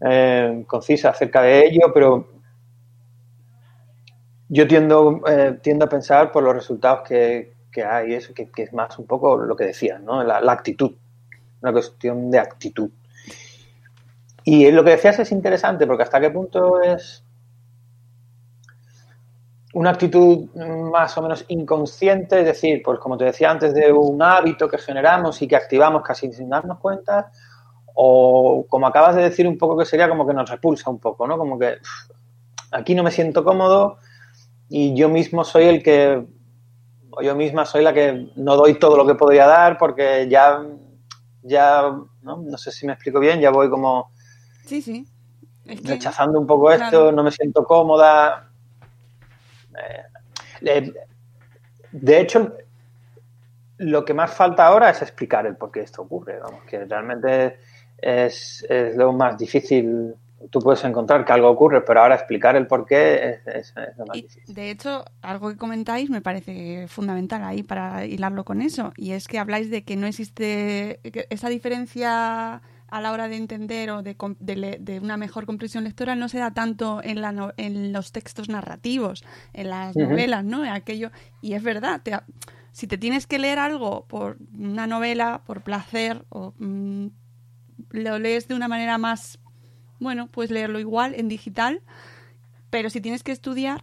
eh, concisa acerca de ello, pero yo tiendo, eh, tiendo a pensar por los resultados que, que hay, eso, que, es más un poco lo que decías, ¿no? La, actitud, una cuestión de actitud. Y lo que decías es interesante, porque hasta qué punto es una actitud más o menos inconsciente, es decir, pues como te decía antes, de un hábito que generamos y que activamos casi sin darnos cuenta, o como acabas de decir un poco que sería como que nos repulsa un poco, ¿no? Como que uff, aquí no me siento cómodo y yo mismo soy el que, o yo misma soy la que no doy todo lo que podría dar porque ya, ya, ¿no? No sé si me explico bien, ya voy como sí, sí. Es que, rechazando un poco esto, claro. no me siento cómoda, eh, de hecho, lo que más falta ahora es explicar el por qué esto ocurre, vamos, que realmente es, es lo más difícil tú puedes encontrar que algo ocurre, pero ahora explicar el por qué es, es, es lo más Y, difícil. de hecho, algo que comentáis me parece fundamental ahí para hilarlo con eso. Y es que habláis de que no existe esa diferencia a la hora de entender o de, de de una mejor comprensión lectora no se da tanto en, la no- en los textos narrativos, en las novelas, ¿no? Aquello. Y es verdad, te si te tienes que leer algo por una novela, por placer, o mm, lo lees de una manera más, bueno, puedes leerlo igual en digital, pero si tienes que estudiar,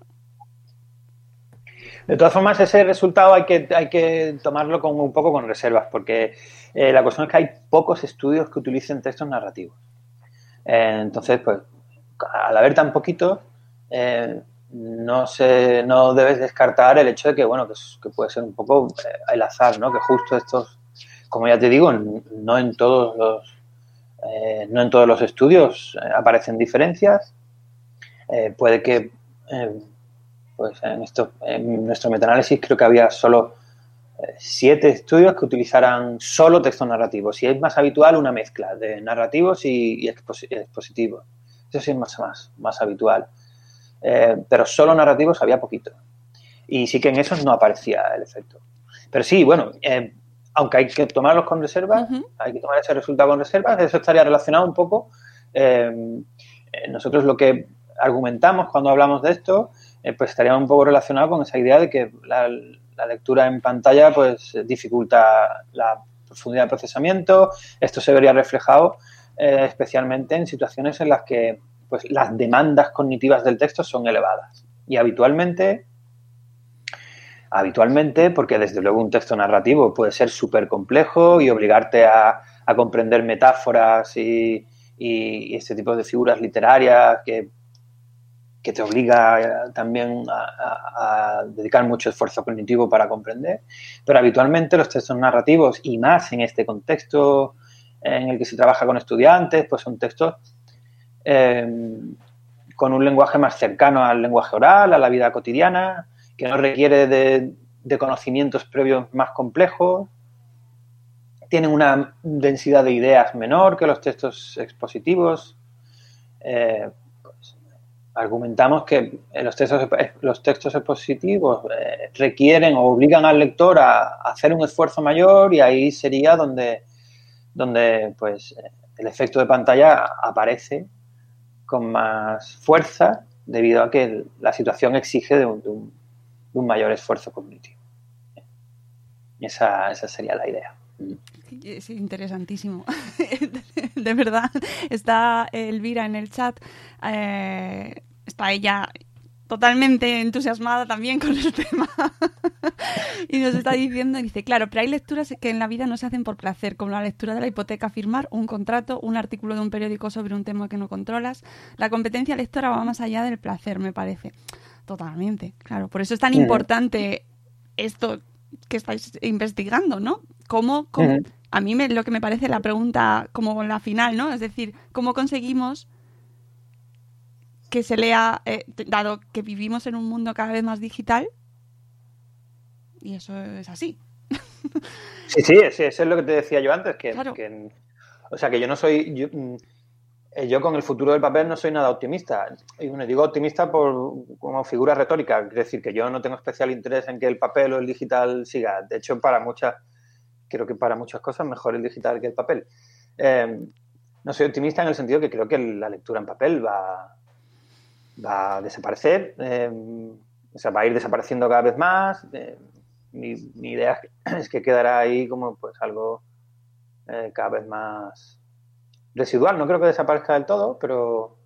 De todas formas, ese resultado hay que, hay que tomarlo con un poco con reservas, porque eh, la cuestión es que hay pocos estudios que utilicen textos narrativos. Eh, entonces, pues, al haber tan poquitos, eh, no no debes descartar el hecho de que, bueno, que, puede ser un poco el azar, ¿no? Que justo estos, como ya te digo, no en todos los, no en todos los estudios aparecen diferencias. Puede que pues en, esto, en nuestro metaanálisis creo que había solo eh, siete estudios que utilizaran solo textos narrativos y es más habitual una mezcla de narrativos y, y expos- expositivos. Eso sí es más, más, más habitual. Eh, pero solo narrativos había poquito. Y sí que en esos no aparecía el efecto. Pero sí, bueno, eh, aunque hay que tomarlos con reservas, hay que tomar ese resultado con reservas, eso estaría relacionado un poco. eh, nosotros lo que argumentamos cuando hablamos de esto, eh, pues estaría un poco relacionado con esa idea de que la, lectura en pantalla pues dificulta la profundidad de procesamiento. Esto se vería reflejado eh, especialmente en situaciones en las que pues, las demandas cognitivas del texto son elevadas. Y habitualmente, habitualmente, porque desde luego un texto narrativo puede ser súper complejo y obligarte a, a comprender metáforas y, y, este tipo de figuras literarias que, que te obliga eh, también a, dedicar mucho esfuerzo cognitivo para comprender. Pero habitualmente los textos narrativos, y más en este contexto en el que se trabaja con estudiantes, pues son textos eh, con un lenguaje más cercano al lenguaje oral, a la vida cotidiana, que no requiere de, conocimientos previos más complejos, tienen una densidad de ideas menor que los textos expositivos. Eh, argumentamos que los textos, los textos expositivos eh, requieren o obligan al lector a, hacer un esfuerzo mayor y ahí sería donde, donde pues, el efecto de pantalla aparece con más fuerza debido a que la situación exige de un, de un, mayor esfuerzo cognitivo. Esa, esa sería la idea. Es interesantísimo. De verdad. Está Elvira en el chat. Eh, está ella totalmente entusiasmada también con el tema. y nos está diciendo, dice, claro, pero hay lecturas que en la vida no se hacen por placer, como la lectura de la hipoteca, firmar un contrato, un artículo de un periódico sobre un tema que no controlas. La competencia lectora va más allá del placer, me parece. Totalmente, claro. Por eso es tan importante esto que estáis investigando, ¿no? ¿Cómo, a mí me, lo que me parece la pregunta como la final, ¿no? Es decir, ¿cómo conseguimos que se lea, eh, dado que vivimos en un mundo cada vez más digital? Y eso es así. Sí, sí, sí, eso es lo que te decía yo antes, que, claro. que o sea, que yo no soy, yo, yo, con el futuro del papel no soy nada optimista. Y bueno, digo optimista por, como figura retórica, es decir, que yo no tengo especial interés en que el papel o el digital siga. De hecho, para muchas, creo que para muchas cosas mejor el digital que el papel. Eh, no soy optimista en el sentido que creo que la lectura en papel va, va a desaparecer, eh, o sea, va a ir desapareciendo cada vez más. Eh, mi, idea es que quedará ahí como pues algo eh, cada vez más residual. No creo que desaparezca del todo, pero,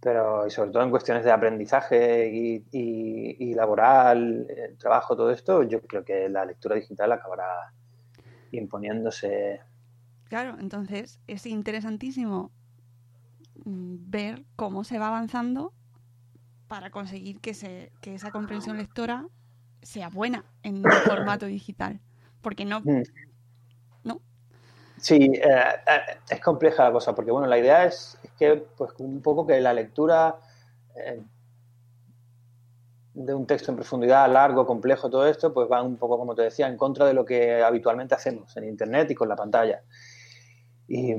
pero y sobre todo en cuestiones de aprendizaje y, y, y laboral, el trabajo, todo esto, yo creo que la lectura digital acabará imponiéndose. Claro, entonces es interesantísimo ver cómo se va avanzando para conseguir que, se, que esa comprensión lectora sea buena en el formato digital. Porque no. Mm. ¿No? Sí, eh, es compleja la cosa, porque bueno, la idea es, es que, pues, un poco que la lectura eh, de un texto en profundidad, largo, complejo, todo esto, pues va un poco, como te decía, en contra de lo que habitualmente hacemos en Internet y con la pantalla. Y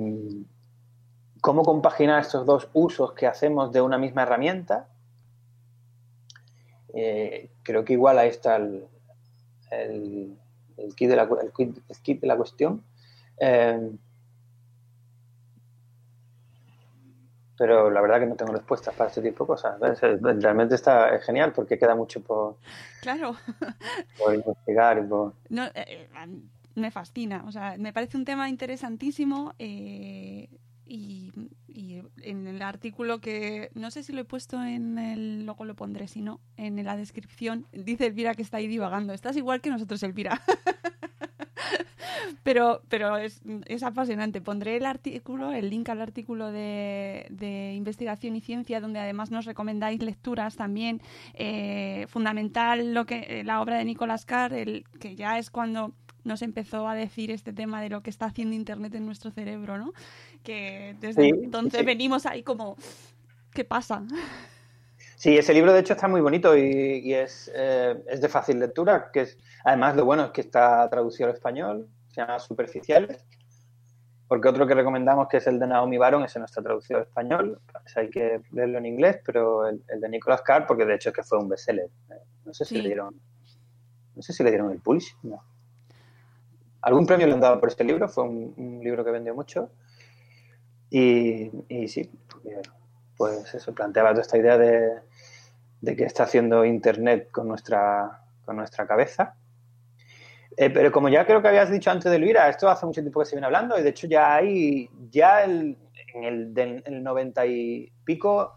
cómo compaginar estos dos usos que hacemos de una misma herramienta. Eh, creo que igual ahí está el, el, el kit, de la, el kit- el kit de la cuestión. Eh, pero la verdad que no tengo respuestas para este tipo de cosas. ¿ves? Realmente está es genial porque queda mucho por, Claro. por investigar y por... No, eh, me fascina, o sea, me parece un tema interesantísimo eh, y, y en el artículo que no sé si lo he puesto en el, luego lo pondré, si no, en la descripción, dice Elvira que está ahí divagando, estás igual que nosotros, Elvira. Pero, pero es, es apasionante. Pondré el artículo, el link al artículo de, de investigación y ciencia, donde además nos recomendáis lecturas también. Eh, fundamental lo que la obra de Nicolas Carr, el, que ya es cuando nos empezó a decir este tema de lo que está haciendo Internet en nuestro cerebro, ¿no? Que desde Sí, entonces sí. venimos ahí como, ¿qué pasa? Sí, ese libro de hecho está muy bonito y, y es, eh, es de fácil lectura, que es, además lo bueno es que está traducido al español, se llama Superficiales, porque otro que recomendamos que es el de Naomi Baron, ese no está traducido al español, ese hay que leerlo en inglés, pero el, el de Nicolas Carr, porque de hecho es que fue un bestseller, eh, no sé si Sí. le dieron, no sé si le dieron el Pulse, no. Algún premio le han dado por este libro, fue un, libro que vendió mucho y, y sí, porque, pues eso, planteaba toda esta idea de, de qué está haciendo Internet con nuestra, con nuestra cabeza. Eh, pero como ya creo que habías dicho antes de Elvira, esto hace mucho tiempo que se viene hablando y de hecho ya hay, ya el, en el, del el 90 y pico,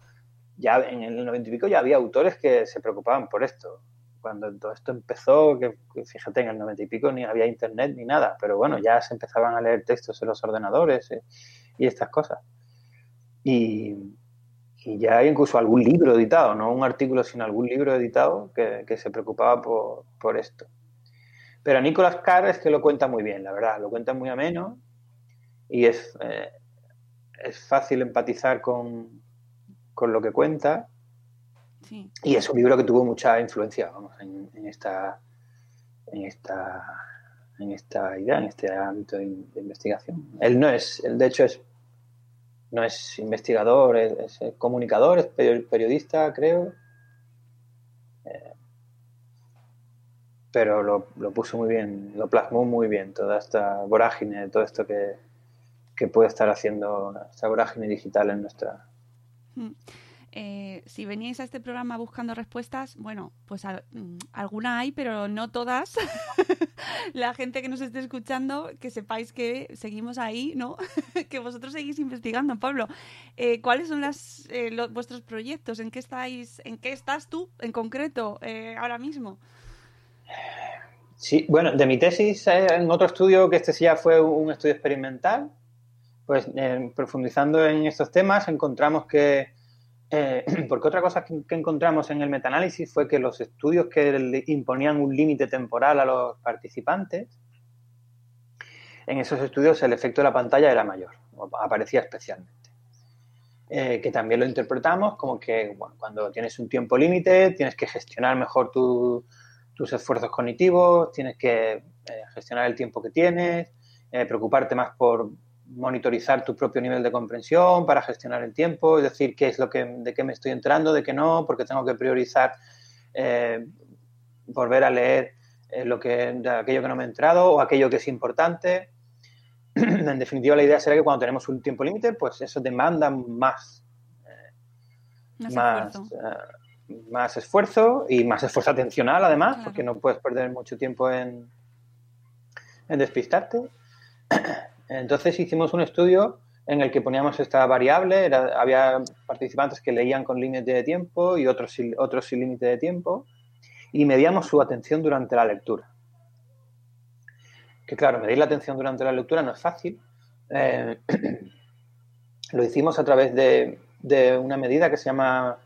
ya en el 90 y pico ya había autores que se preocupaban por esto. Cuando todo esto empezó, que, fíjate, en el 90 y pico ni había internet ni nada, pero bueno, ya se empezaban a leer textos en los ordenadores eh, y estas cosas. Y, y ya hay incluso algún libro editado, no un artículo, sino algún libro editado que, que se preocupaba por, por esto. Pero Nicolas Carr es que lo cuenta muy bien, la verdad, lo cuenta muy ameno y es, eh, es fácil empatizar con, con, lo que cuenta. Sí. Y es un libro que tuvo mucha influencia vamos, en, en, esta, en, esta, en esta idea, en este ámbito de, de investigación. Él no es, él de hecho es no es investigador, es, es comunicador, es periodista, creo. Eh, pero lo, lo, puso muy bien, lo plasmó muy bien, toda esta vorágine, todo esto que, que puede estar haciendo esta vorágine digital en nuestra. Eh, si veníais a este programa buscando respuestas, bueno, pues a, alguna hay, pero no todas. La gente que nos esté escuchando, que sepáis que seguimos ahí, ¿no? que vosotros seguís investigando, Pablo. Eh, ¿Cuáles son las, eh, los, vuestros proyectos? ¿En qué estáis? ¿En qué estás tú en concreto eh, ahora mismo? Sí, bueno, de mi tesis en otro estudio, que este sí ya fue un estudio experimental, pues profundizando en estos temas encontramos que eh, porque otra cosa que, encontramos en el metaanálisis fue que los estudios que imponían un límite temporal a los participantes, en esos estudios el efecto de la pantalla era mayor, aparecía especialmente. Eh, que también lo interpretamos como que bueno, cuando tienes un tiempo límite tienes que gestionar mejor tu, tus esfuerzos cognitivos, tienes que eh, gestionar el tiempo que tienes, preocuparte más por monitorizar tu propio nivel de comprensión para gestionar el tiempo, es decir, qué es lo que, de qué me estoy enterando, de qué no, porque tengo que priorizar eh, volver a leer eh, lo que, de aquello que no me he enterado o aquello que es importante. en definitiva, la idea será que cuando tenemos un tiempo límite, pues eso demanda más, más, más, esfuerzo. más, esfuerzo y más esfuerzo atencional, además, claro. porque no puedes perder mucho tiempo en, en despistarte. Entonces hicimos un estudio en el que poníamos esta variable, había participantes que leían con límite de tiempo y otros, otros sin límite de tiempo, y medíamos su atención durante la lectura. Que claro, medir la atención durante la lectura no es fácil. Eh, lo hicimos a través de, de, una medida que se llama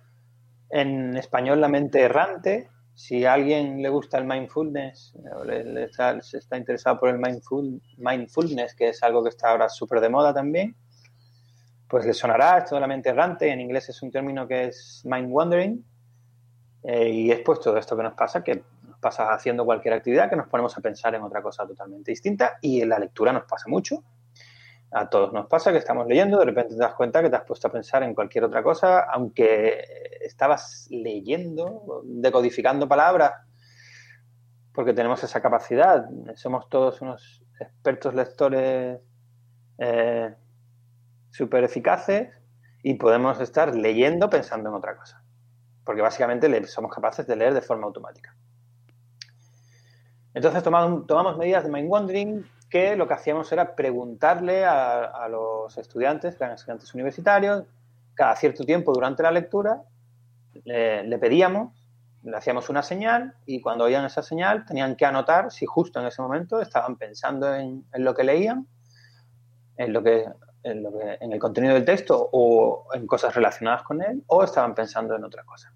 en español la mente errante, si a alguien le gusta el mindfulness, le, le está, está, interesado por el mindful, mindfulness, que es algo que está ahora súper de moda también, pues le sonará esto de la mente errante. En inglés es un término que es mind wandering. Eh, y es pues todo esto que nos pasa, que nos pasa haciendo cualquier actividad, que nos ponemos a pensar en otra cosa totalmente distinta. Y en la lectura nos pasa mucho. A todos nos pasa que estamos leyendo, de repente te das cuenta que te has puesto a pensar en cualquier otra cosa, aunque estabas leyendo, decodificando palabras, porque tenemos esa capacidad. Somos todos unos expertos lectores eh, súper eficaces y podemos estar leyendo pensando en otra cosa. Porque básicamente somos capaces de leer de forma automática. Entonces tomamos, tomamos medidas de mind wandering que lo que hacíamos era preguntarle a, los estudiantes, eran estudiantes universitarios, cada cierto tiempo durante la lectura, le, pedíamos, le hacíamos una señal y cuando oían esa señal tenían que anotar si justo en ese momento estaban pensando en, lo que leían, en lo que, en lo que, en el contenido del texto o en cosas relacionadas con él, o estaban pensando en otra cosa.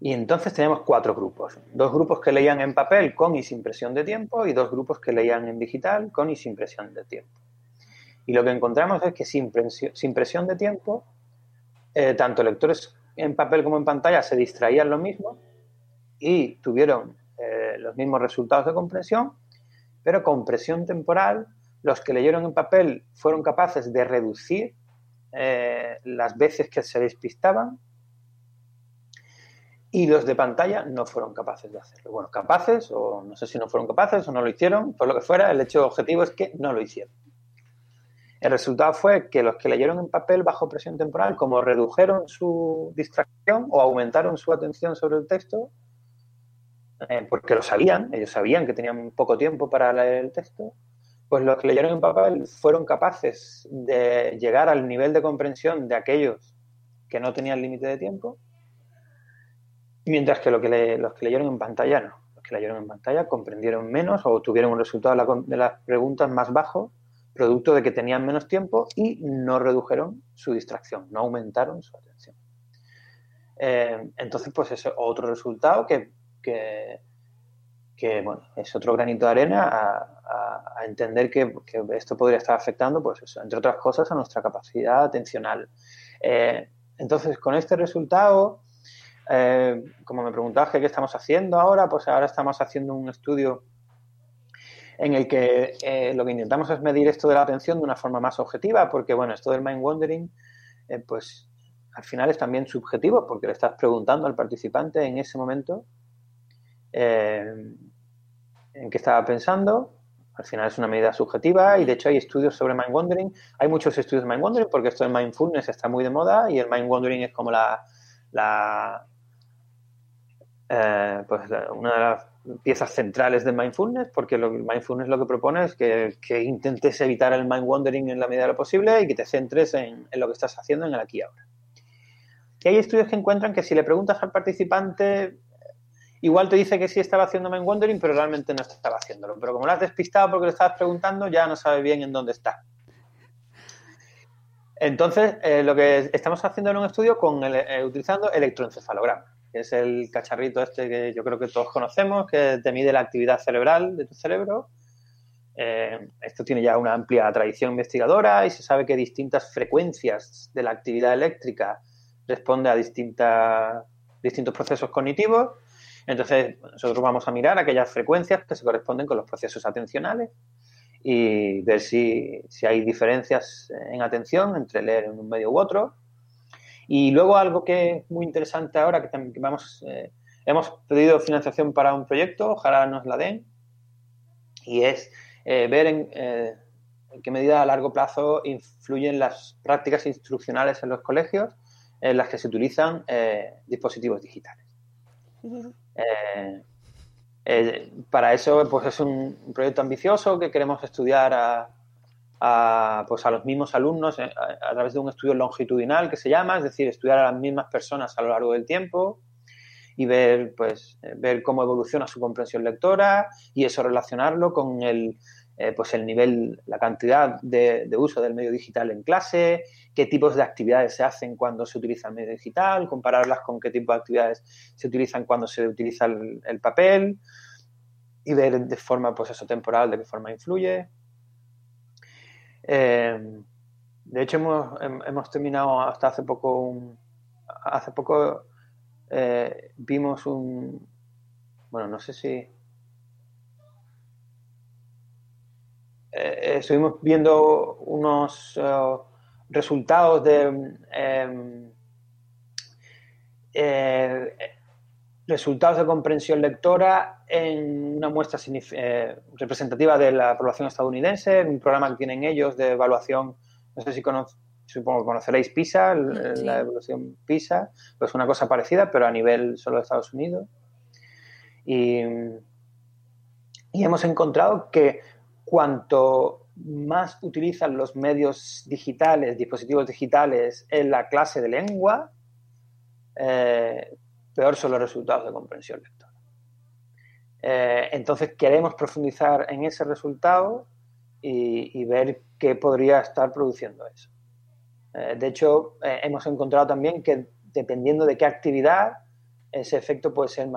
Y entonces tenemos cuatro grupos. Dos grupos que leían en papel con y sin presión de tiempo y dos grupos que leían en digital con y sin presión de tiempo. Y lo que encontramos es que sin presión, sin presión de tiempo, eh, tanto lectores en papel como en pantalla se distraían lo mismo y tuvieron eh, los mismos resultados de comprensión, pero con presión temporal, los que leyeron en papel fueron capaces de reducir eh, las veces que se despistaban y los de pantalla no fueron capaces de hacerlo. Bueno, capaces, o no sé si no fueron capaces o no lo hicieron, por lo que fuera, el hecho objetivo es que no lo hicieron. El resultado fue que los que leyeron en papel bajo presión temporal, como redujeron su distracción o aumentaron su atención sobre el texto, eh, porque lo sabían, ellos sabían que tenían poco tiempo para leer el texto, pues los que leyeron en papel fueron capaces de llegar al nivel de comprensión de aquellos que no tenían límite de tiempo Mientras que, lo que los que leyeron en pantalla no. Los que leyeron en pantalla comprendieron menos o tuvieron un resultado de, las preguntas más bajo, producto de que tenían menos tiempo y no redujeron su distracción, no aumentaron su atención. Eh, entonces, pues es otro resultado que, bueno, es otro granito de arena a, entender que, esto podría estar afectando, pues eso, entre otras cosas, a nuestra capacidad atencional. Eh, entonces, con este resultado, eh, como me preguntabas qué estamos haciendo ahora, pues ahora estamos haciendo un estudio en el que eh, lo que intentamos es medir esto de la atención de una forma más objetiva, porque bueno, esto del mind wandering, eh, pues al final es también subjetivo, porque le estás preguntando al participante en ese momento en qué estaba pensando. Al final es una medida subjetiva y de hecho hay estudios sobre mind wandering. Hay muchos estudios de mind wandering porque esto del mindfulness está muy de moda y el mind wandering es como la, eh, pues una de las piezas centrales del mindfulness, porque lo, el mindfulness lo que propone es que, intentes evitar el mind wandering en la medida de lo posible y que te centres en, lo que estás haciendo en el aquí y ahora. Y hay estudios que encuentran que si le preguntas al participante, igual te dice que sí estaba haciendo mind wandering, pero realmente no estaba haciéndolo. Pero como lo has despistado porque le estabas preguntando, ya no sabe bien en dónde está. Entonces, eh, lo que estamos haciendo en un estudio con eh, utilizando electroencefalograma que es el cacharrito este que yo creo que todos conocemos, que te mide la actividad cerebral de tu cerebro. Eh, esto tiene ya una amplia tradición investigadora y se sabe que distintas frecuencias de la actividad eléctrica responde a distintos procesos cognitivos. Entonces, nosotros vamos a mirar aquellas frecuencias que se corresponden con los procesos atencionales y ver si, si hay diferencias en atención entre leer en un medio u otro y luego algo que es muy interesante ahora, que, también, vamos, eh, hemos pedido financiación para un proyecto, ojalá nos la den, y es eh, ver eh, en, qué medida a largo plazo influyen las prácticas instruccionales en los colegios en las que se utilizan dispositivos digitales. para eso pues es un, proyecto ambicioso que queremos estudiar a, a, pues a los mismos alumnos eh, a, través de un estudio longitudinal que se llama, es decir, estudiar a las mismas personas a lo largo del tiempo y ver, pues, eh, ver cómo evoluciona su comprensión lectora y eso relacionarlo con el, eh, pues el nivel, la cantidad de, uso del medio digital en clase, qué tipos de actividades se hacen cuando se utiliza el medio digital, compararlas con qué tipo de actividades se utilizan cuando se utiliza el, el papel y ver de forma, pues eso, temporal, de qué forma influye. Eh, de hecho, hemos, terminado hasta hace poco, hace poco eh, vimos un, bueno, no sé si, eh, estuvimos viendo unos eh, resultados de em, eh, resultados de comprensión lectora en una muestra eh, representativa de la población estadounidense, un programa que tienen ellos de evaluación, no sé si supongo que conoceréis PISA, Sí. la evaluación PISA, pues una cosa parecida, pero a nivel solo de Estados Unidos. Y, y hemos encontrado que cuanto más utilizan los medios digitales, dispositivos digitales en la clase de lengua, eh, peor son los resultados de comprensión lectora. Eh, entonces queremos profundizar en ese resultado y, ver qué podría estar produciendo eso. Eh, de hecho, eh, hemos encontrado también que dependiendo de qué actividad, ese efecto puede ser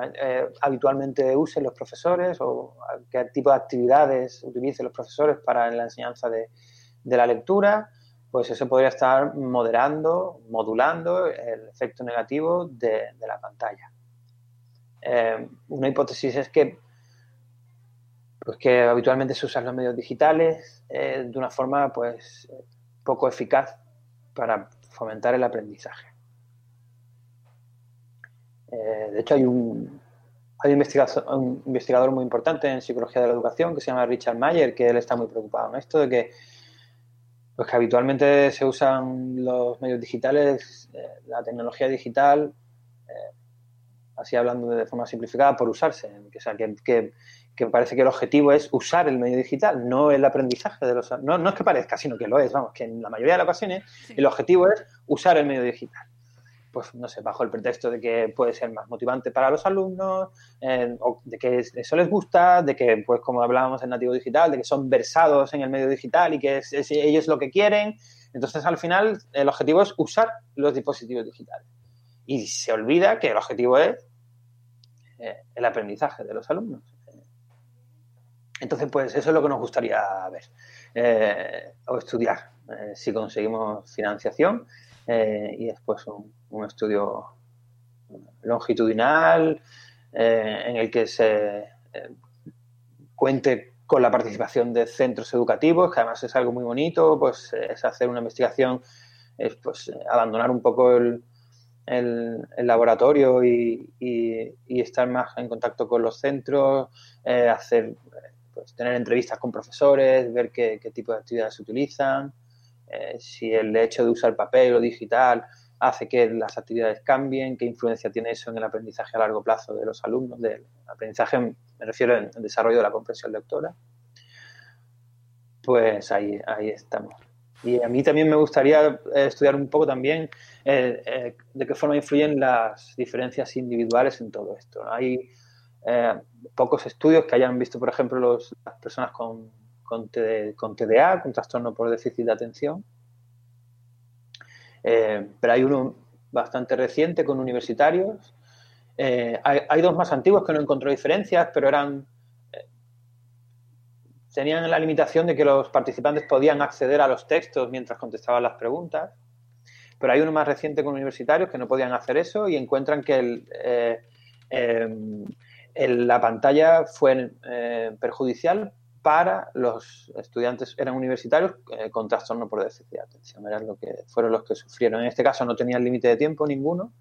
habitualmente usen los profesores o qué tipo de actividades utilicen los profesores para la enseñanza de, la lectura, pues eso podría estar moderando, modulando el efecto negativo de la pantalla. Eh, una hipótesis es que, pues que habitualmente se usan los medios digitales eh, de una forma pues poco eficaz para fomentar el aprendizaje. Eh, de hecho, hay un, hay un investigador, muy importante en psicología de la educación que se llama Richard Mayer, que él está muy preocupado en esto de que, pues que habitualmente se usan los medios digitales, la tecnología digital, así hablando de forma simplificada, por usarse. Que, o sea, que, que, que parece que el objetivo es usar el medio digital, no el aprendizaje de los... No, no es que parezca, sino que lo es, vamos, que en la mayoría de las ocasiones Sí. el objetivo es usar el medio digital. Pues no sé, bajo el pretexto de que puede ser más motivante para los alumnos, eh, o de que eso les gusta, de que, pues como hablábamos en Nativo Digital, de que son versados en el medio digital y que es, es ellos lo que quieren. Entonces, al final, el objetivo es usar los dispositivos digitales. Y se olvida que el objetivo es eh, el aprendizaje de los alumnos. Entonces, pues eso es lo que nos gustaría ver eh, o estudiar, eh, si conseguimos financiación y después un, un estudio longitudinal en el que se cuente con la participación de centros educativos, que además es algo muy bonito, pues es hacer una investigación, es pues abandonar un poco el, el, laboratorio y, estar más en contacto con los centros, eh, hacer, pues, tener entrevistas con profesores, ver qué, tipo de actividades se utilizan, eh, si el hecho de usar papel o digital hace que las actividades cambien, qué influencia tiene eso en el aprendizaje a largo plazo de los alumnos, del aprendizaje, me refiero el desarrollo de la comprensión lectora. Pues ahí, ahí estamos. Y a mí también me gustaría eh, estudiar un poco también eh, eh, de qué forma influyen las diferencias individuales en todo esto. Hay pocos estudios que hayan visto, por ejemplo, los, las personas con, con, TD con TDA, con trastorno por déficit de atención. Pero hay uno bastante reciente con universitarios. Hay, dos más antiguos que no encontró diferencias, pero eran tenían la limitación de que los participantes podían acceder a los textos mientras contestaban las preguntas. Pero hay uno más reciente con universitarios que no podían hacer eso y encuentran que eh, el, la pantalla fue eh, perjudicial para los estudiantes, eran universitarios eh, con trastorno por déficit de atención, eran lo que, fueron los que sufrieron. En este caso no tenían límite de tiempo ninguno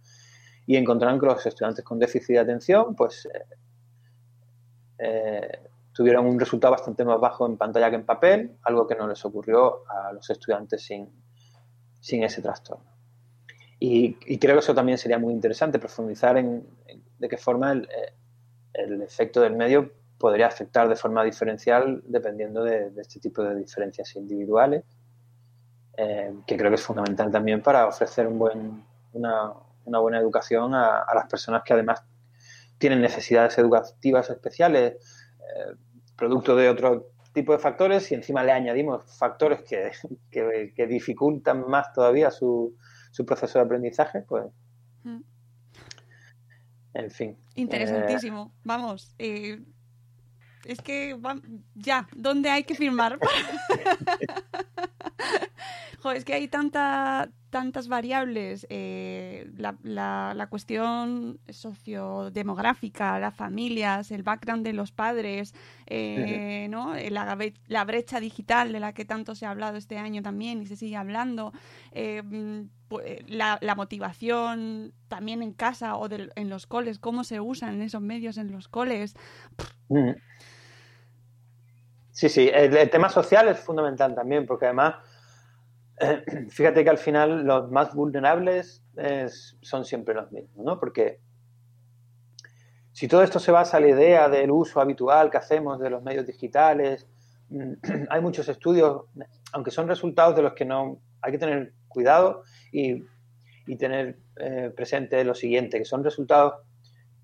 y encontraron que los estudiantes con déficit de atención pues tuvieron un resultado bastante más bajo en pantalla que en papel, algo que no les ocurrió a los estudiantes sin, sin ese trastorno. Y, creo que eso también sería muy interesante, profundizar en, de qué forma el, el efecto del medio podría afectar de forma diferencial dependiendo de, este tipo de diferencias individuales, eh, que creo que es fundamental también para ofrecer una, una, buena educación a, a, las personas que además tienen necesidades educativas especiales, eh, producto de otro tipo de factores, y encima le añadimos factores que, que, que dificultan más todavía su, su, proceso de aprendizaje, pues... Mm. En fin. Interesantísimo. Eh... Vamos. Eh, es que ya, ¿dónde hay que firmar? Jo, es que hay tanta, tantas variables, eh, la, la, la cuestión sociodemográfica, las familias, el background de los padres, eh, ¿no? la, la brecha digital de la que tanto se ha hablado este año también y se sigue hablando, eh, eh, la, motivación también en casa o del- en los coles, cómo se usan esos medios en los coles. Mm. Sí, sí, el, tema social es fundamental también, porque además, eh, fíjate que al final los más vulnerables es- son siempre los mismos, ¿no? Porque si todo esto se basa en la idea del uso habitual que hacemos de los medios digitales, hay muchos estudios, aunque son resultados de los que no hay que tener cuidado y, y tener eh, presente lo siguiente, que son resultados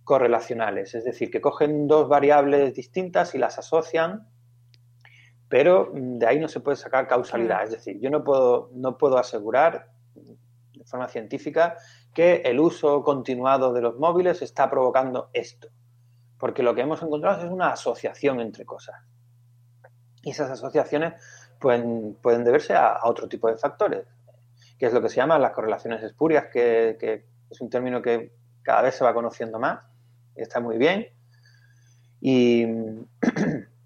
correlacionales, es decir, que cogen dos variables distintas y las asocian, pero mm, de ahí no se puede sacar causalidad. Es decir, yo no puedo, no puedo asegurar de forma científica que el uso continuado de los móviles está provocando esto, porque lo que hemos encontrado es una asociación entre cosas. Y esas asociaciones pueden, pueden deberse a, a otro tipo de factores, que es lo que se llama las correlaciones espurias, que, que es un término que cada vez se va conociendo más, y está muy bien. Y,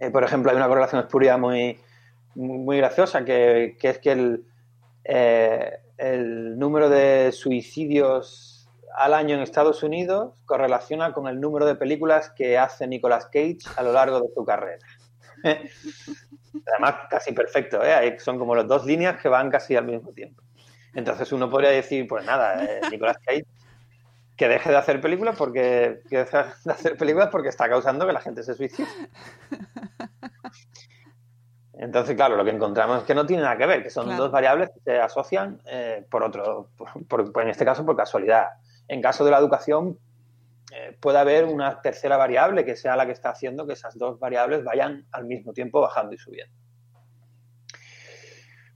eh, por ejemplo, hay una correlación espuria muy, muy graciosa, que, que es que el, eh, el número de suicidios al año en Estados Unidos correlaciona con el número de películas que hace Nicolas Cage a lo largo de su carrera. Además, casi perfecto, ¿eh? Son como las dos líneas que van casi al mismo tiempo. Entonces uno podría decir, pues nada, eh, Nicolas Cage que deje de hacer películas porque que deje de hacer películas porque está causando que la gente se suicide. Entonces, claro, lo que encontramos es que no tiene nada que ver, que son Claro. dos variables que se asocian eh, por otro, por- por- por- en este caso por casualidad. En caso de la educación, eh, puede haber una tercera variable que sea la que está haciendo que esas dos variables vayan al mismo tiempo bajando y subiendo.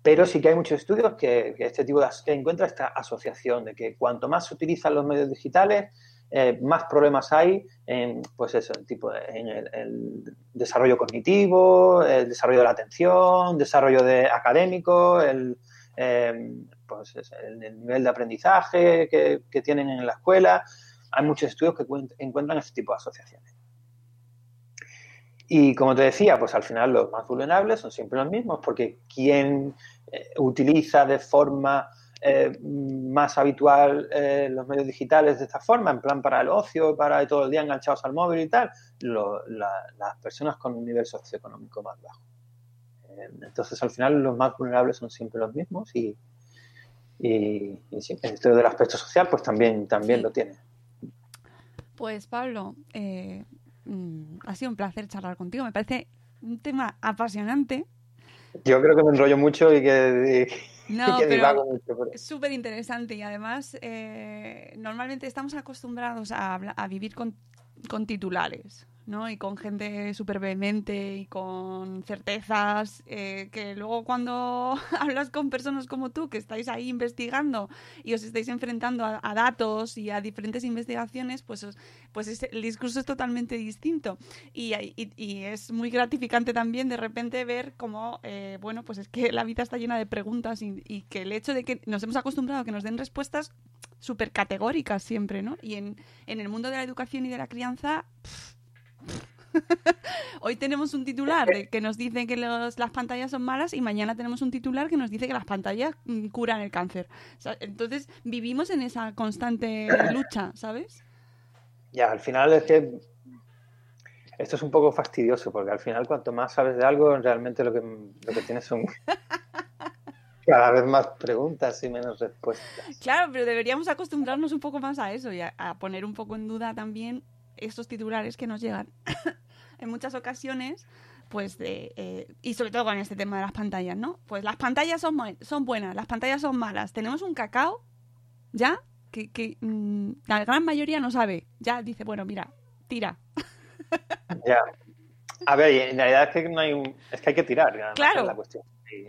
Pero sí que hay muchos estudios que, que este tipo de encuentra esta asociación de que cuanto más se utilizan los medios digitales, eh, más problemas hay en, pues eso, en tipo en el, el desarrollo cognitivo, el desarrollo de la atención, desarrollo de académico, el, eh, pues es el, el nivel de aprendizaje que, que tienen en la escuela. Hay muchos estudios que cuen- encuentran este tipo de asociaciones. Y como te decía, pues al final los más vulnerables son siempre los mismos, porque quien eh, utiliza de forma eh, más habitual eh, los medios digitales de esta forma, en plan para el ocio, para todo el día enganchados al móvil y tal, Lo- la- las personas con un nivel socioeconómico más bajo. Entonces, al final, los más vulnerables son siempre los mismos y, y, y sí, esto del aspecto social, pues también, también lo tiene. Pues Pablo, eh, mm, ha sido un placer charlar contigo. Me parece un tema apasionante. Yo creo que me enrollo mucho y que, y No, que pero divago mucho. pero- es súper interesante y además eh, normalmente estamos acostumbrados a, vivir con, con titulares, ¿no? Y con gente súper vehemente y con certezas eh, que luego cuando hablas con personas como tú que estáis ahí investigando y os estáis enfrentando a, datos y a diferentes investigaciones, pues, pues es- el discurso es totalmente distinto. Y, es muy gratificante también de repente ver cómo, eh, bueno, pues es que la vida está llena de preguntas y, que el hecho de que nos hemos acostumbrado a que nos den respuestas súper categóricas siempre, ¿no? Y en, el mundo de la educación y de la crianza... Hoy tenemos un titular que nos dice que los- las pantallas son malas y mañana tenemos un titular que nos dice que las pantallas mm, curan el cáncer. O sea, entonces vivimos en esa constante lucha, ¿sabes? Ya, al final es que esto es un poco fastidioso, porque al final cuanto más sabes de algo, realmente lo que, lo que tienes son cada vez más preguntas y menos respuestas. Claro, pero deberíamos acostumbrarnos un poco más a eso y a, a poner un poco en duda también estos titulares que nos llegan en muchas ocasiones, pues de, eh, y sobre todo con este tema de las pantallas, ¿no? Pues las pantallas son, son buenas, las pantallas son malas. Tenemos un cacao, ¿ya? Que, que mm, la gran mayoría no sabe. Ya dice, bueno, mira, tira. Ya. A ver, en realidad es que no hay un, es que hay que tirar, además, Claro. es la cuestión.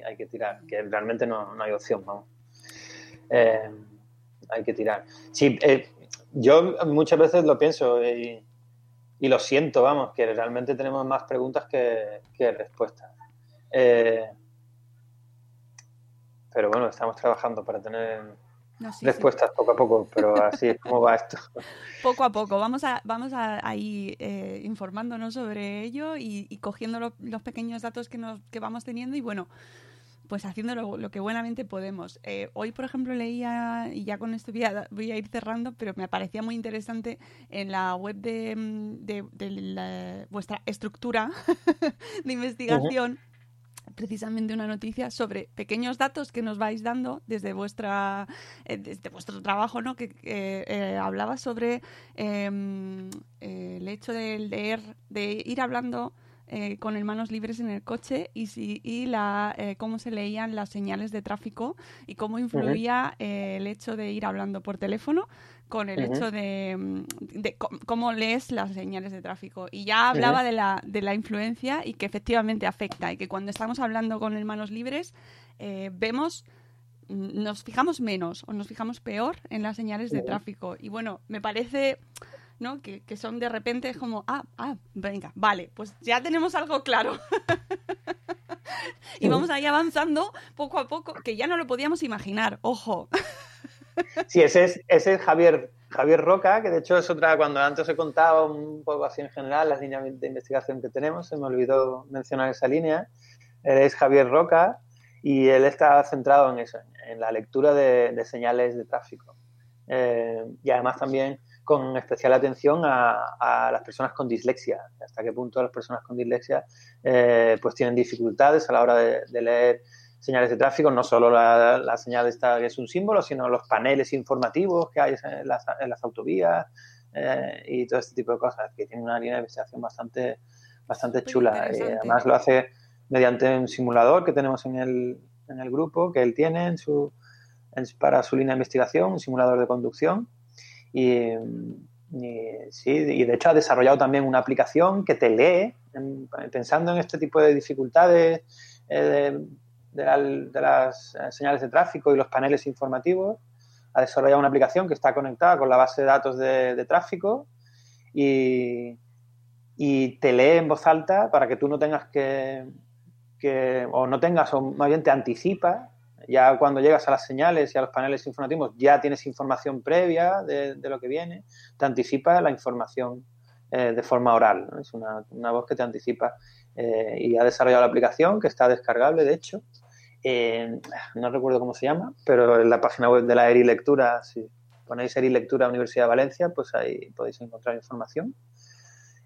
Hay que tirar, que realmente no, no hay opción, vamos. Eh, hay que tirar. Sí, eh, yo muchas veces lo pienso y, y lo siento, vamos, que realmente tenemos más preguntas que, que respuestas. Eh, pero bueno, estamos trabajando para tener No, sí, sí. respuestas poco a poco, pero así es como va esto. Poco a poco, vamos a, vamos a, a ir eh, informándonos sobre ello y, y cogiendo lo- los pequeños datos que, nos, que vamos teniendo y bueno, pues haciendo lo, lo que buenamente podemos. Eh, hoy, por ejemplo, leía, y ya con esto voy a, voy a ir cerrando, pero me parecía muy interesante en la web de, mm, de- de la- vuestra estructura de investigación precisamente una noticia sobre pequeños datos que nos vais dando desde vuestra eh, desde vuestro trabajo no que eh, hablaba sobre eh, el hecho de leer de ir hablando eh, con el manos libres en el coche y, si, y la, eh, cómo se leían las señales de tráfico y cómo influía eh, el hecho de ir hablando por teléfono con el hecho de, mm, de cómo lees las señales de tráfico. Y ya hablaba de, la, de la influencia y que efectivamente afecta y que cuando estamos hablando con el manos libres eh, vemos mm, nos fijamos menos o nos fijamos peor en las señales de tráfico. Y bueno, me parece ¿no? Que, son de repente como, ah, ah, venga, vale, pues ya tenemos algo claro. y vamos ahí avanzando poco a poco, que ya no lo podíamos imaginar, ojo. Sí, ese es, ese es Javier, Javier Roca, que de hecho es otra, cuando antes he contado un poco así en general las líneas de investigación que tenemos, se me olvidó mencionar esa línea. Es Javier Roca y él está centrado en eso, en la lectura de, de señales de tráfico. Eh, y además también con especial atención a, a, las personas con dislexia, hasta qué punto las personas con dislexia eh, pues tienen dificultades a la hora de, de leer señales de tráfico, no solo la, la, señal esta que es un símbolo, sino los paneles informativos que hay en las, en las autovías eh, y todo este tipo de cosas, que tiene una línea de investigación bastante, bastante chula. Y además lo hace mediante un simulador que tenemos en el, en el grupo, que él tiene en su, en, para su línea de investigación, un simulador de conducción. Y, sí, y de hecho ha desarrollado también una aplicación que te lee, en, pensando en este tipo de dificultades eh, de, de, de, las señales de tráfico y los paneles informativos. Ha desarrollado una aplicación que está conectada con la base de datos de, de tráfico y, y, te lee en voz alta para que tú no tengas que, que, o no tengas, o más bien te anticipa. Ya cuando llegas a las señales y a los paneles informativos ya tienes información previa de, de lo que viene, te anticipa la información eh, de forma oral. Es una, una, voz que te anticipa eh, y ha desarrollado la aplicación que está descargable, de hecho. Eh, no recuerdo cómo se llama, pero en la página web de la ERI Lectura, si ponéis ERI Lectura Universidad de Valencia, pues ahí podéis encontrar información.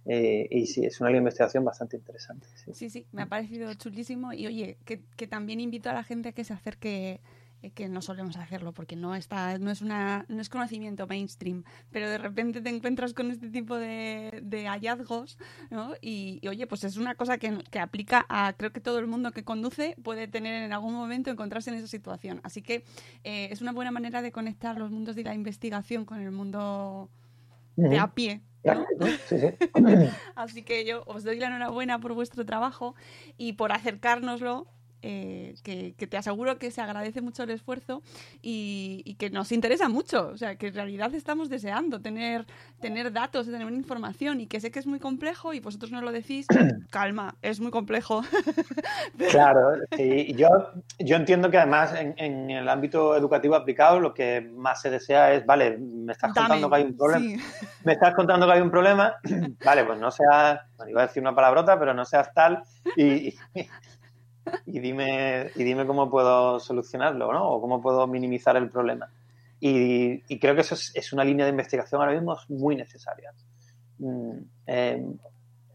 Eh, y sí, es una investigación bastante interesante. Sí. sí, sí, me ha parecido chulísimo. Y oye, que, que, también invito a la gente a que se acerque, eh, que no solemos hacerlo porque no está, no es una, no es conocimiento mainstream, pero de repente te encuentras con este tipo de, de hallazgos, ¿no? Y, y, oye, pues es una cosa que, que, aplica a creo que todo el mundo que conduce puede tener en algún momento encontrarse en esa situación. Así que eh, es una buena manera de conectar los mundos de la investigación con el mundo de a pie. ¿No? Sí, sí. Así que yo os doy la enhorabuena por vuestro trabajo y por acercárnoslo. Eh, que, que, te aseguro que se agradece mucho el esfuerzo y, y, que nos interesa mucho. O sea, que en realidad estamos deseando tener, tener datos, tener información y que sé que es muy complejo y vosotros no lo decís. Calma, es muy complejo. claro, sí. Yo, yo entiendo que además en, en, el ámbito educativo aplicado lo que más se desea es, vale, me estás Dame, contando que hay un problema. Sí. Me estás contando que hay un problema. vale, pues no seas, bueno, iba a decir una palabrota, pero no seas tal y, y dime, y dime cómo puedo solucionarlo, ¿no? O cómo puedo minimizar el problema. Y, y creo que eso es, es, una línea de investigación ahora mismo muy necesaria. Mm, eh,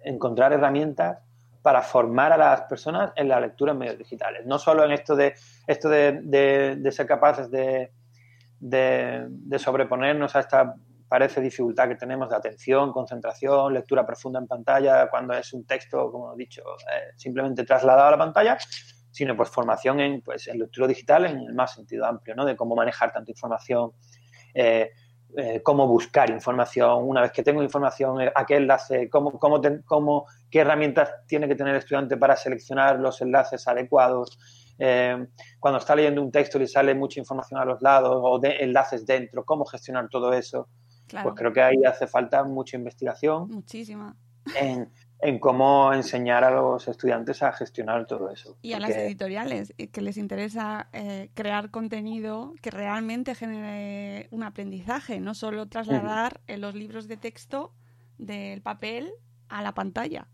encontrar herramientas para formar a las personas en la lectura en medios digitales. No solo en esto de, esto de, de, de ser capaces de, de, sobreponernos a esta parece dificultad que tenemos de atención, concentración, lectura profunda en pantalla, cuando es un texto, como he dicho, eh, simplemente trasladado a la pantalla, sino pues formación en, pues, en lectura digital en el más sentido amplio, ¿no? De cómo manejar tanta información, eh, eh, cómo buscar información, una vez que tengo información, a qué enlace, cómo, cómo, te, cómo, qué herramientas tiene que tener el estudiante para seleccionar los enlaces adecuados, cuando está leyendo un texto y le sale mucha información a los lados o de enlaces dentro, cómo gestionar todo eso. Claro. Pues creo que ahí hace falta mucha investigación. Muchísima. En, en cómo enseñar a los estudiantes a gestionar todo eso. Y a las editoriales, eh, que les interesa eh, crear contenido que realmente genere un aprendizaje, no solo trasladar los libros de texto del papel a la pantalla.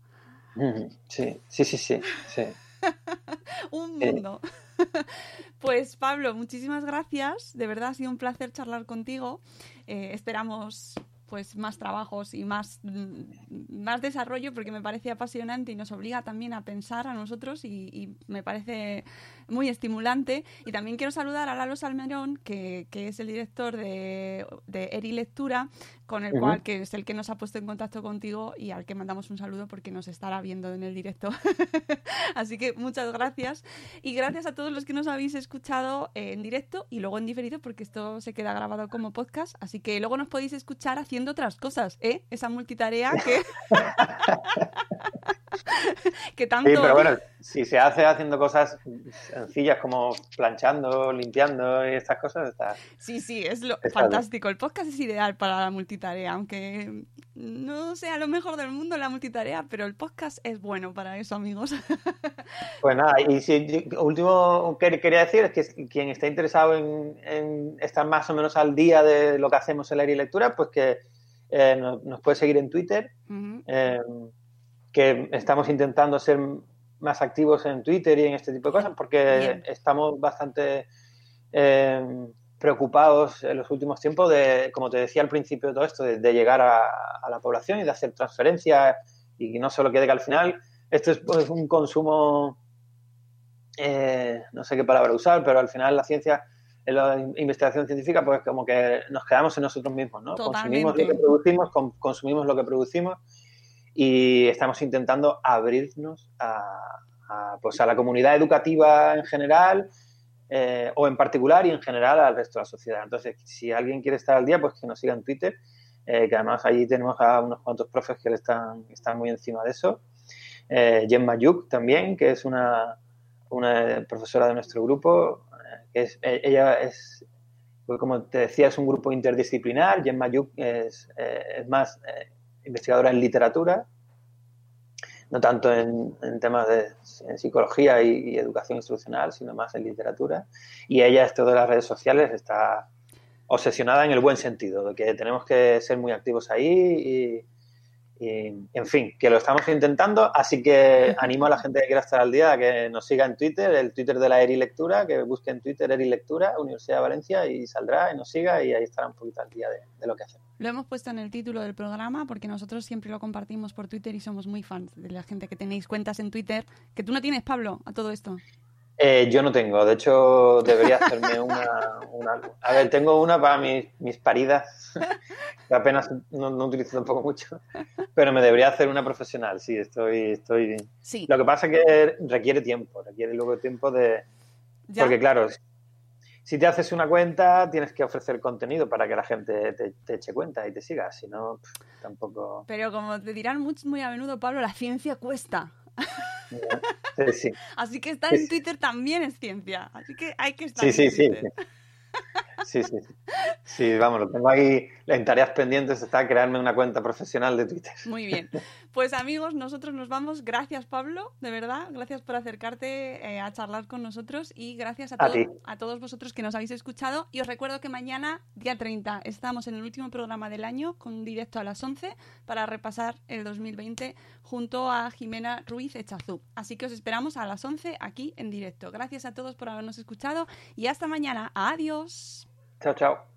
Sí, sí, sí, sí. sí. un mundo. pues Pablo, muchísimas gracias. De verdad ha sido un placer charlar contigo. Eh, esperamos pues más trabajos y más, mm, más desarrollo porque me parece apasionante y nos obliga también a pensar a nosotros y, me parece muy estimulante. Y también quiero saludar a Lalo Salmerón, que, es el director de, de Eri Lectura, con el cual, que es el que nos ha puesto en contacto contigo y al que mandamos un saludo porque nos estará viendo en el directo. Así que muchas gracias. Y gracias a todos los que nos habéis escuchado en directo y luego en diferido porque esto se queda grabado como podcast. Así que luego nos podéis escuchar haciendo otras cosas, ¿eh? Esa multitarea que... que tanto... Sí, pero bueno, si se hace haciendo cosas sencillas como planchando, limpiando y estas cosas, está... Sí, sí, es lo fantástico. El podcast es ideal para la multitarea, aunque no sea lo mejor del mundo la multitarea, pero el podcast es bueno para eso, amigos. Pues nada, y si, último que quería decir es que quien está interesado en, estar más o menos al día de lo que hacemos en la lectura, pues que eh, nos, puede seguir en Twitter, eh, que estamos intentando ser más activos en Twitter y en este tipo de cosas, porque estamos bastante eh, preocupados en los últimos tiempos de, como te decía al principio de todo esto, de, llegar a, la población y de hacer transferencias y que no solo quede que al final esto es pues, un consumo, no sé qué palabra usar, pero al final la ciencia en la investigación científica, pues como que nos quedamos en nosotros mismos, ¿no? Consumimos lo que producimos, consumimos lo que producimos y estamos intentando abrirnos a, pues a la comunidad educativa en general eh, o en particular y en general al resto de la sociedad. Entonces, si alguien quiere estar al día, pues que nos siga en Twitter, eh, que además allí tenemos a unos cuantos profes que están, están muy encima de eso. Eh, Jen Mayuk también, que es una, una profesora de nuestro grupo, eh, ella es, pues como te decía, es un grupo interdisciplinar. Jen Mayuk es, eh, es más eh, investigadora en literatura, no tanto en, temas de psicología y, educación instruccional, sino más en literatura. Y ella, esto de las redes sociales, está obsesionada en el buen sentido, de que tenemos que ser muy activos ahí y en fin, que lo estamos intentando, así que animo a la gente que quiera estar al día a que nos siga en Twitter, el Twitter de la Eri Lectura, que busque en Twitter Eri Lectura, Universidad de Valencia, y saldrá y nos siga y ahí estará un poquito al día de, lo que hacemos. Lo hemos puesto en el título del programa porque nosotros siempre lo compartimos por Twitter y somos muy fans de la gente que tenéis cuentas en Twitter, que tú no tienes, Pablo, a todo esto. Eh, yo no tengo, de hecho debería hacerme una, A ver, tengo una para mis, mis paridas, que apenas no, utilizo tampoco mucho, pero me debería hacer una profesional, sí, estoy... estoy... Sí. Lo que pasa es que requiere tiempo, requiere luego tiempo de... Porque claro, si te haces una cuenta tienes que ofrecer contenido para que la gente te, te eche cuenta y te siga, si no, tampoco... Pero como te dirán muy, muy a menudo, Pablo, la ciencia cuesta. Así que estar en Twitter también es ciencia. Así que hay que estar sí, en Twitter. Sí, sí. Sí, sí, sí. vamos, lo tengo ahí en tareas pendientes, está crearme una cuenta profesional de Twitter. Muy bien. Pues amigos, nosotros nos vamos. Gracias, Pablo, de verdad. Gracias por acercarte eh, a charlar con nosotros y gracias a, a, todos vosotros que nos habéis escuchado. Y os recuerdo que mañana, día 30, estamos en el último programa del año con directo a las 11 para repasar el 2020 junto a Jimena Ruiz Echazú. Así que os esperamos a las 11 aquí en directo. Gracias a todos por habernos escuchado y hasta mañana. Adiós. Ciao, ciao.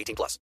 18 plus.